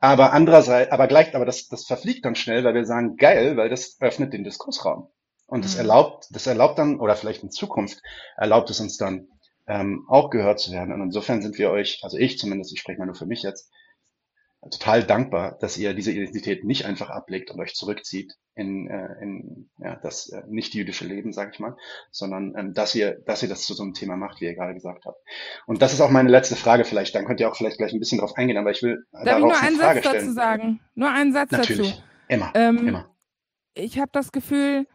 Aber andererseits, aber gleich, aber das, das verfliegt dann schnell, weil wir sagen, geil, weil das öffnet den Diskursraum. Und das mhm. erlaubt, das erlaubt dann, oder vielleicht in Zukunft, erlaubt es uns dann, ähm, auch gehört zu werden. Und insofern sind wir euch, also ich zumindest, ich spreche mal nur für mich jetzt, total dankbar, dass ihr diese Identität nicht einfach ablegt und euch zurückzieht in, äh, in ja, das äh, nicht jüdische Leben, sage ich mal, sondern ähm, dass ihr, dass ihr das zu so einem Thema macht, wie ihr gerade gesagt habt. Und das ist auch meine letzte Frage vielleicht. Dann könnt ihr auch vielleicht gleich ein bisschen drauf eingehen, aber ich will Darf darauf ich nur einen Frage Satz stellen. dazu sagen? Nur einen Satz Natürlich. dazu. Immer. Ähm, immer. Ich habe das Gefühl,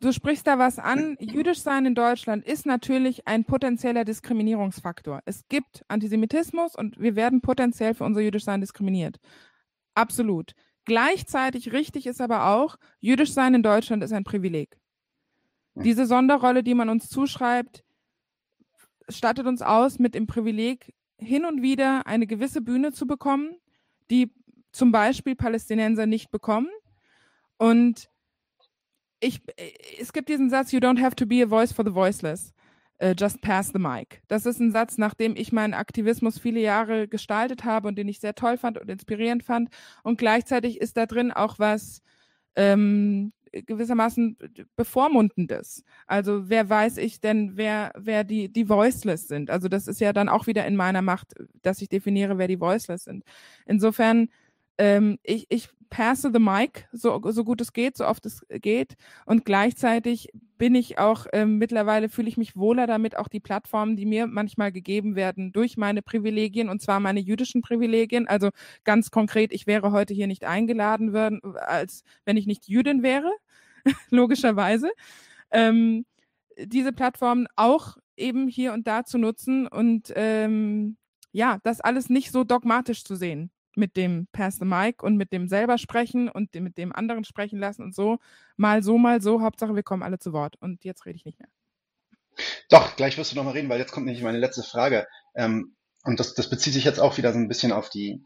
du sprichst da was an. Jüdisch sein in Deutschland ist natürlich ein potenzieller Diskriminierungsfaktor. Es gibt Antisemitismus und wir werden potenziell für unser Jüdisch sein diskriminiert. Absolut. Gleichzeitig richtig ist aber auch, Jüdisch sein in Deutschland ist ein Privileg. Diese Sonderrolle, die man uns zuschreibt, stattet uns aus, mit dem Privileg hin und wieder eine gewisse Bühne zu bekommen, die zum Beispiel Palästinenser nicht bekommen. Und ich, äh, es gibt diesen Satz, you don't have to be a voice for the voiceless. Uh, just pass the mic. Das ist ein Satz, nachdem ich meinen Aktivismus viele Jahre gestaltet habe und den ich sehr toll fand und inspirierend fand. Und gleichzeitig ist da drin auch was ähm, gewissermaßen bevormundendes. Also wer weiß ich denn, wer, wer die, die voiceless sind? Also das ist ja dann auch wieder in meiner Macht, dass ich definiere, wer die voiceless sind. Insofern, ähm, ich, ich passe the mic, so, so gut es geht, so oft es geht. Und gleichzeitig bin ich auch, ähm, mittlerweile fühle ich mich wohler damit, auch die Plattformen, die mir manchmal gegeben werden, durch meine Privilegien, und zwar meine jüdischen Privilegien. Also ganz konkret, ich wäre heute hier nicht eingeladen worden, als wenn ich nicht Jüdin wäre, logischerweise. Ähm, diese Plattformen auch eben hier und da zu nutzen und ähm, ja, das alles nicht so dogmatisch zu sehen mit dem Pass the Mic und mit dem selber sprechen und mit dem anderen sprechen lassen und so. Mal so, mal so. Hauptsache, wir kommen alle zu Wort. Und jetzt rede ich nicht mehr. Doch, gleich wirst du noch mal reden, weil jetzt kommt nämlich meine letzte Frage. Ähm, und das, das bezieht sich jetzt auch wieder so ein bisschen auf die,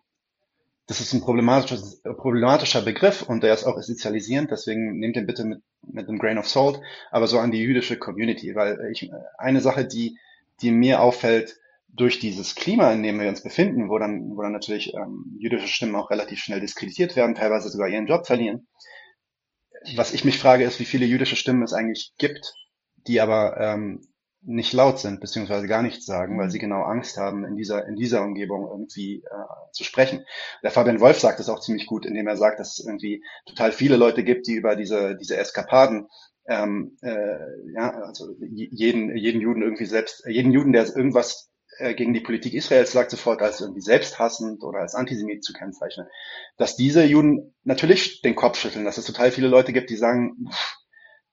das ist ein problematischer, problematischer Begriff und der ist auch essentialisierend, deswegen nehmt den bitte mit, mit einem Grain of Salt, aber so an die jüdische Community, weil ich, eine Sache, die, die mir auffällt, durch dieses Klima, in dem wir uns befinden, wo dann, wo dann natürlich ähm, jüdische Stimmen auch relativ schnell diskreditiert werden, teilweise sogar ihren Job verlieren. Was ich mich frage, ist, wie viele jüdische Stimmen es eigentlich gibt, die aber ähm, nicht laut sind, beziehungsweise gar nichts sagen, weil sie genau Angst haben, in dieser, in dieser Umgebung irgendwie äh, zu sprechen. Der Fabian Wolf sagt es auch ziemlich gut, indem er sagt, dass es irgendwie total viele Leute gibt, die über diese, diese Eskapaden ähm, äh, ja, also jeden, jeden Juden irgendwie selbst, jeden Juden, der irgendwas gegen die Politik Israels sagt, sofort als irgendwie selbsthassend oder als Antisemit zu kennzeichnen. Dass diese Juden natürlich den Kopf schütteln, dass es total viele Leute gibt, die sagen,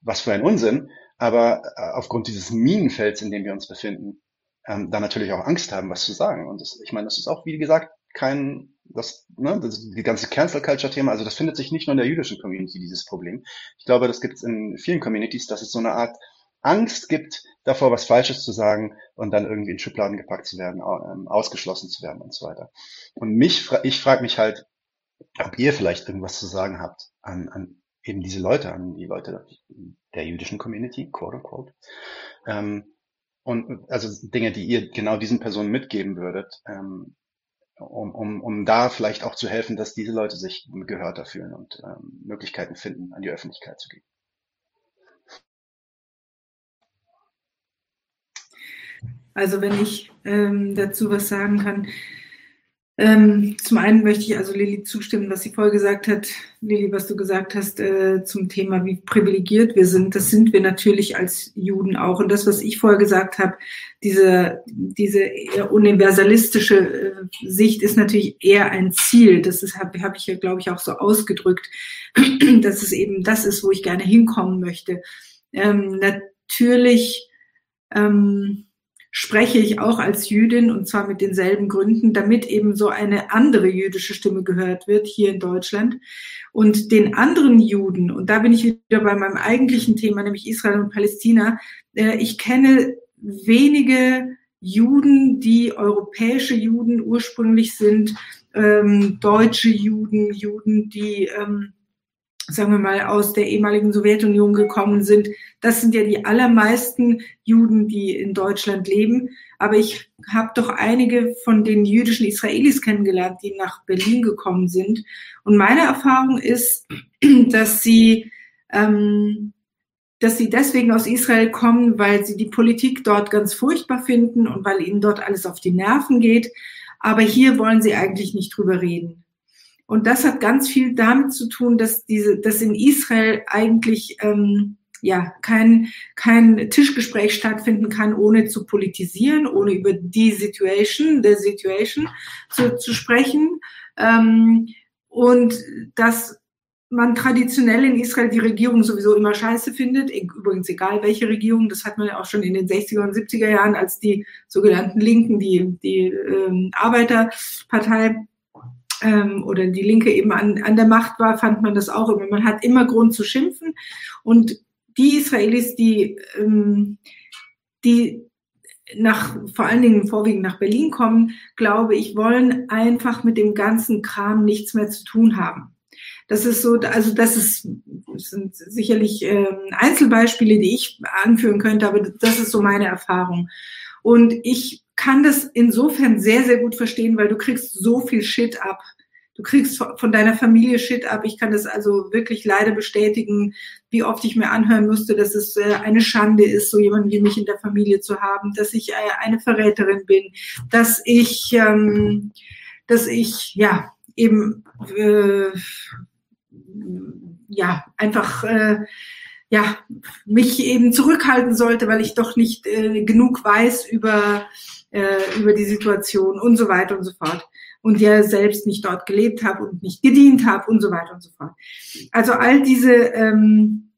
was für ein Unsinn, aber äh, aufgrund dieses Minenfelds, in dem wir uns befinden, ähm, da natürlich auch Angst haben, was zu sagen. Und das, ich meine, das ist auch, wie gesagt, kein, das, ne, das, die ganze Cancel Culture Thema, also das findet sich nicht nur in der jüdischen Community, dieses Problem. Ich glaube, das gibt es in vielen Communities, dass es so eine Art Angst gibt, davor was Falsches zu sagen und dann irgendwie in Schubladen gepackt zu werden, ähm, ausgeschlossen zu werden und so weiter. Und mich, ich frage mich halt, ob ihr vielleicht irgendwas zu sagen habt an, an eben diese Leute, an die Leute der jüdischen Community, quote unquote. Ähm, und also Dinge, die ihr genau diesen Personen mitgeben würdet, ähm, um, um, um da vielleicht auch zu helfen, dass diese Leute sich gehörter fühlen und ähm, Möglichkeiten finden, an die Öffentlichkeit zu gehen. Also wenn ich ähm, dazu was sagen kann. Ähm, zum einen möchte ich also Lilly zustimmen, was sie vorher gesagt hat. Lilly, was du gesagt hast äh, zum Thema, wie privilegiert wir sind. Das sind wir natürlich als Juden auch. Und das, was ich vorher gesagt habe, diese, diese universalistische äh, Sicht ist natürlich eher ein Ziel. Das habe hab ich ja, glaube ich, auch so ausgedrückt, dass es eben das ist, wo ich gerne hinkommen möchte. Ähm, natürlich ähm, spreche ich auch als Jüdin und zwar mit denselben Gründen, damit eben so eine andere jüdische Stimme gehört wird hier in Deutschland. Und den anderen Juden, und da bin ich wieder bei meinem eigentlichen Thema, nämlich Israel und Palästina, äh, ich kenne wenige Juden, die europäische Juden ursprünglich sind, ähm, deutsche Juden, Juden, die ähm, sagen wir mal, aus der ehemaligen Sowjetunion gekommen sind. Das sind ja die allermeisten Juden, die in Deutschland leben. Aber ich habe doch einige von den jüdischen Israelis kennengelernt, die nach Berlin gekommen sind. Und meine Erfahrung ist, dass sie, ähm, dass sie deswegen aus Israel kommen, weil sie die Politik dort ganz furchtbar finden und weil ihnen dort alles auf die Nerven geht. Aber hier wollen sie eigentlich nicht drüber reden. Und das hat ganz viel damit zu tun, dass diese, dass in Israel eigentlich ähm, ja kein kein Tischgespräch stattfinden kann, ohne zu politisieren, ohne über die Situation, der Situation zu, zu sprechen. Ähm, und dass man traditionell in Israel die Regierung sowieso immer scheiße findet, übrigens egal welche Regierung, das hat man ja auch schon in den 60er und 70er Jahren, als die sogenannten Linken, die, die ähm, Arbeiterpartei ähm, oder die Linke eben an, an der Macht war, fand man das auch immer. Man hat immer Grund zu schimpfen. Und die Israelis, die, ähm, die nach, vor allen Dingen vorwiegend nach Berlin kommen, glaube ich, wollen einfach mit dem ganzen Kram nichts mehr zu tun haben. Das ist so, also das ist, das sind sicherlich äh, Einzelbeispiele, die ich anführen könnte, aber das ist so meine Erfahrung. Und ich kann das insofern sehr, sehr gut verstehen, weil du kriegst so viel Shit ab. Du kriegst von deiner Familie Shit ab. Ich kann das also wirklich leider bestätigen, wie oft ich mir anhören musste, dass es äh, eine Schande ist, so jemanden wie mich in der Familie zu haben, dass ich äh, eine Verräterin bin, dass ich, ähm, dass ich, ja, eben, äh, ja, einfach, äh, ja, mich eben zurückhalten sollte, weil ich doch nicht äh, genug weiß über äh, über die Situation und so weiter und so fort. Und ja selbst nicht dort gelebt habe und nicht gedient habe und so weiter und so fort. Also all diese ähm,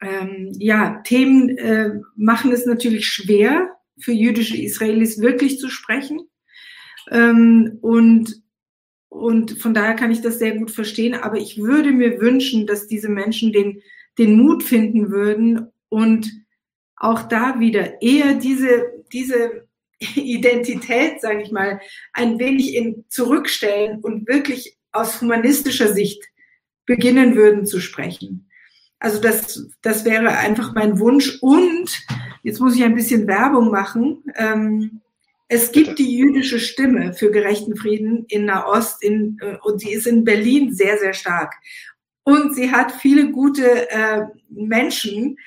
ähm, ja, Themen äh, machen es natürlich schwer für jüdische Israelis wirklich zu sprechen. Ähm, und, und von daher kann ich das sehr gut verstehen. Aber ich würde mir wünschen, dass diese Menschen den, den Mut finden würden und auch da wieder eher diese, diese Identität, sage ich mal, ein wenig in zurückstellen und wirklich aus humanistischer Sicht beginnen würden zu sprechen. Also das, das wäre einfach mein Wunsch. Und jetzt muss ich ein bisschen Werbung machen. Ähm, es gibt die jüdische Stimme für gerechten Frieden in Nahost in, äh, und sie ist in Berlin sehr, sehr stark. Und sie hat viele gute äh, Menschen,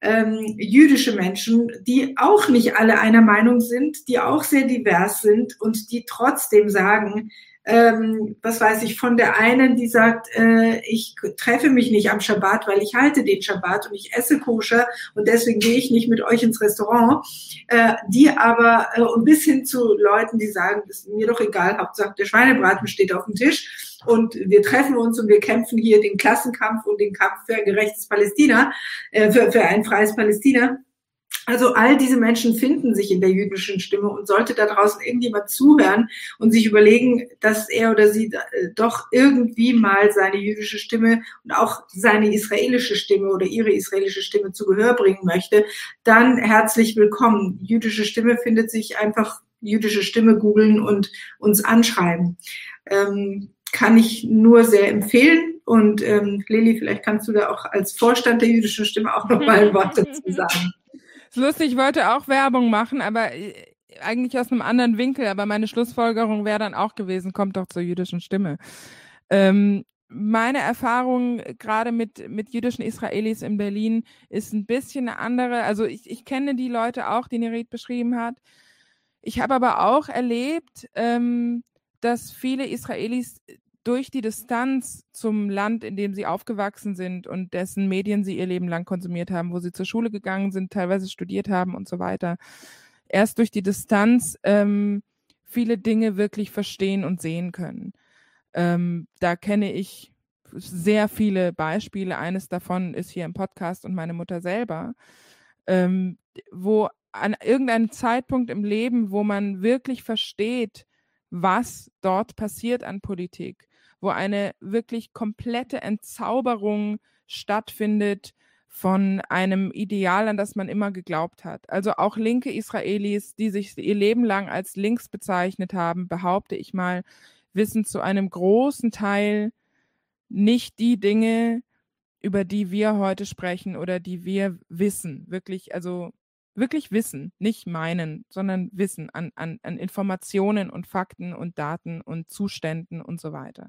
ähm, jüdische Menschen, die auch nicht alle einer Meinung sind, die auch sehr divers sind und die trotzdem sagen, ähm, was weiß ich, von der einen, die sagt, äh, ich treffe mich nicht am Schabbat, weil ich halte den Schabbat und ich esse koscher und deswegen gehe ich nicht mit euch ins Restaurant, äh, die aber, äh, und bis hin zu Leuten, die sagen, ist mir doch egal, Hauptsache der Schweinebraten steht auf dem Tisch und wir treffen uns und wir kämpfen hier den Klassenkampf und den Kampf für ein gerechtes Palästina, äh, für, für ein freies Palästina. Also all diese Menschen finden sich in der jüdischen Stimme und sollte da draußen irgendjemand zuhören und sich überlegen, dass er oder sie äh, doch irgendwie mal seine jüdische Stimme und auch seine israelische Stimme oder ihre israelische Stimme zu Gehör bringen möchte, dann herzlich willkommen. Jüdische Stimme findet sich einfach jüdische Stimme googeln und uns anschreiben. Ähm, kann ich nur sehr empfehlen. Und ähm, Lili, vielleicht kannst du da auch als Vorstand der jüdischen Stimme auch noch mal ein Wort dazu sagen. ist lustig, ich wollte auch Werbung machen, aber äh, eigentlich aus einem anderen Winkel. Aber meine Schlussfolgerung wäre dann auch gewesen, kommt doch zur jüdischen Stimme. Ähm, meine Erfahrung gerade mit, mit jüdischen Israelis in Berlin ist ein bisschen eine andere. Also ich, ich kenne die Leute auch, die Nerit beschrieben hat. Ich habe aber auch erlebt, ähm, dass viele Israelis durch die Distanz zum Land, in dem sie aufgewachsen sind und dessen Medien sie ihr Leben lang konsumiert haben, wo sie zur Schule gegangen sind, teilweise studiert haben und so weiter, erst durch die Distanz ähm, viele Dinge wirklich verstehen und sehen können. Ähm, da kenne ich sehr viele Beispiele. Eines davon ist hier im Podcast und meine Mutter selber, ähm, wo an irgendeinem Zeitpunkt im Leben, wo man wirklich versteht, was dort passiert an Politik, wo eine wirklich komplette Entzauberung stattfindet von einem Ideal, an das man immer geglaubt hat. Also auch linke Israelis, die sich ihr Leben lang als links bezeichnet haben, behaupte ich mal, wissen zu einem großen Teil nicht die Dinge, über die wir heute sprechen oder die wir wissen. Wirklich, also wirklich wissen, nicht meinen, sondern wissen an, an, an Informationen und Fakten und Daten und Zuständen und so weiter.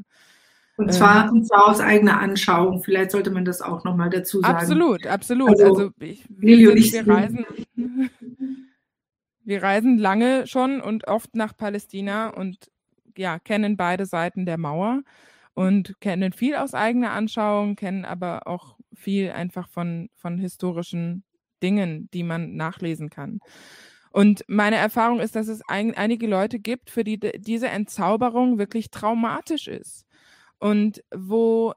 Und zwar, ähm, und zwar aus eigener Anschauung. Vielleicht sollte man das auch nochmal dazu sagen. Absolut, absolut. Also, also ich, wir, wir, reisen, wir reisen lange schon und oft nach Palästina und ja, kennen beide Seiten der Mauer und kennen viel aus eigener Anschauung, kennen aber auch viel einfach von, von historischen Dingen, die man nachlesen kann. Und meine Erfahrung ist, dass es ein, einige Leute gibt, für die diese Entzauberung wirklich traumatisch ist. Und wo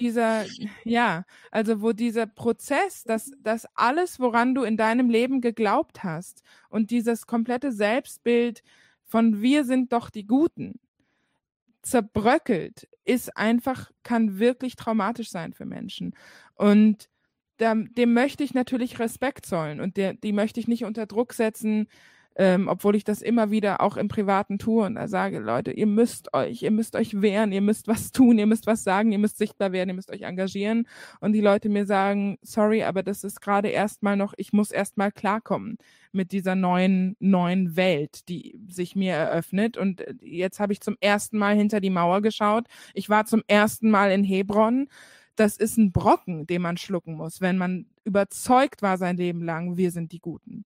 dieser, ja, also wo dieser Prozess, dass, dass alles, woran du in deinem Leben geglaubt hast und dieses komplette Selbstbild von wir sind doch die Guten zerbröckelt, ist einfach, kann wirklich traumatisch sein für Menschen. Und dem, dem möchte ich natürlich Respekt zollen und der, die möchte ich nicht unter Druck setzen, ähm, obwohl ich das immer wieder auch im Privaten tue und da sage, Leute, ihr müsst euch, ihr müsst euch wehren, ihr müsst was tun, ihr müsst was sagen, ihr müsst sichtbar werden, ihr müsst euch engagieren. Und die Leute mir sagen, sorry, aber das ist gerade erstmal noch, ich muss erstmal klarkommen mit dieser neuen, neuen Welt, die sich mir eröffnet. Und jetzt habe ich zum ersten Mal hinter die Mauer geschaut. Ich war zum ersten Mal in Hebron das ist ein Brocken, den man schlucken muss, wenn man überzeugt war sein Leben lang, wir sind die Guten.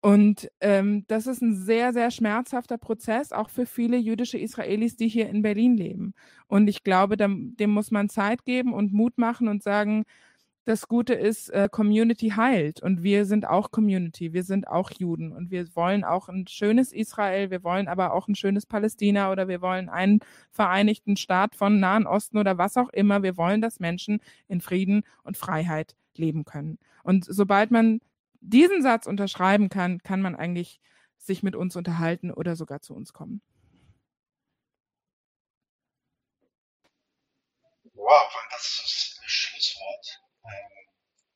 Und ähm, das ist ein sehr, sehr schmerzhafter Prozess, auch für viele jüdische Israelis, die hier in Berlin leben. Und ich glaube, dem, dem muss man Zeit geben und Mut machen und sagen, das Gute ist, äh, Community heilt. Und wir sind auch Community, wir sind auch Juden. Und wir wollen auch ein schönes Israel, wir wollen aber auch ein schönes Palästina oder wir wollen einen vereinigten Staat von Nahen Osten oder was auch immer. Wir wollen, dass Menschen in Frieden und Freiheit leben können. Und sobald man diesen Satz unterschreiben kann, kann man eigentlich sich mit uns unterhalten oder sogar zu uns kommen. Wow, fantastisches Schlusswort. Ähm,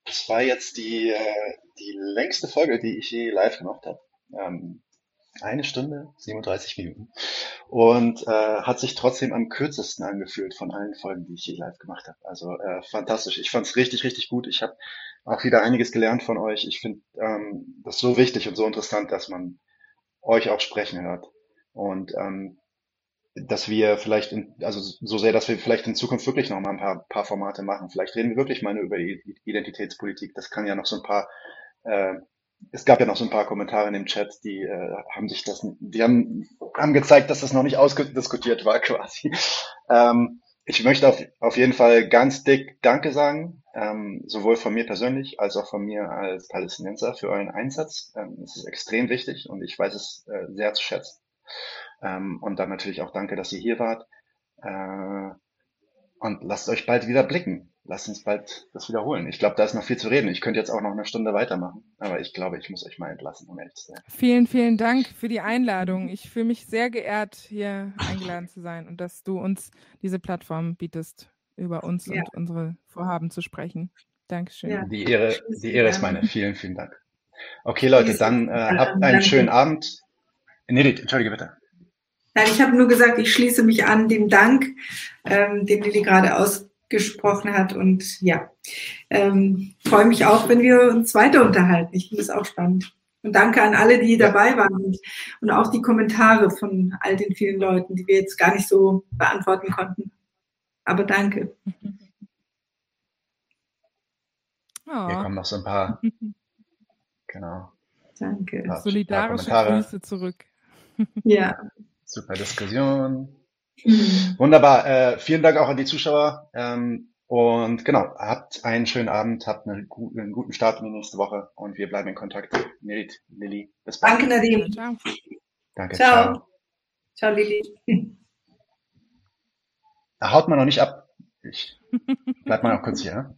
das war jetzt die, äh, die längste Folge, die ich je live gemacht habe. Ähm, eine Stunde, 37 Minuten. Und äh, hat sich trotzdem am kürzesten angefühlt von allen Folgen, die ich je live gemacht habe. Also äh, fantastisch. Ich fand es richtig, richtig gut. Ich habe auch wieder einiges gelernt von euch. Ich finde ähm, das so wichtig und so interessant, dass man euch auch sprechen hört. Und ähm, dass wir vielleicht, in, also so sehr, dass wir vielleicht in Zukunft wirklich noch mal ein paar, paar Formate machen. Vielleicht reden wir wirklich mal nur über Identitätspolitik. Das kann ja noch so ein paar äh, es gab ja noch so ein paar Kommentare in dem Chat, die äh, haben sich das, die haben, haben gezeigt, dass das noch nicht ausdiskutiert war quasi. Ähm, ich möchte auf, auf jeden Fall ganz dick Danke sagen, ähm, sowohl von mir persönlich als auch von mir als Palästinenser für euren Einsatz. Ähm, es ist extrem wichtig und ich weiß es äh, sehr zu schätzen. Ähm, und dann natürlich auch danke, dass ihr hier wart. Äh, und lasst euch bald wieder blicken lasst uns bald das wiederholen. Ich glaube, da ist noch viel zu reden. Ich könnte jetzt auch noch eine Stunde weitermachen, aber ich glaube, ich muss euch mal entlassen, um ehrlich zu sein. Vielen, vielen Dank für die Einladung. Ich fühle mich sehr geehrt, hier eingeladen zu sein und dass du uns diese Plattform bietest, über uns ja. und unsere Vorhaben zu sprechen. Dankeschön. Ja. Die Ehre, die Ehre ist meine. Vielen, vielen Dank. Okay, Leute, dann äh, habt einen schönen Abend. Nee, entschuldige bitte. Nein, ich habe nur gesagt, ich schließe mich an dem Dank, ähm, den Lili gerade aus gesprochen hat. Und ja, ähm, freue mich auch, wenn wir uns weiter unterhalten. Ich finde es auch spannend. Und danke an alle, die dabei waren und, und auch die Kommentare von all den vielen Leuten, die wir jetzt gar nicht so beantworten konnten. Aber danke. Oh. Hier kommen noch so ein paar. Genau. Danke. Paar, Solidarische paar Grüße zurück. Ja. Super Diskussion. Wunderbar. Äh, vielen Dank auch an die Zuschauer. Ähm, und genau, habt einen schönen Abend, habt einen guten, einen guten Start in die nächste Woche und wir bleiben in Kontakt. Nerit, Lilly, bis bald. Danke, Nadim. Ciao. Danke, ciao. Ciao, ciao Lilly. Da haut man noch nicht ab. Ich bleib mal noch kurz hier.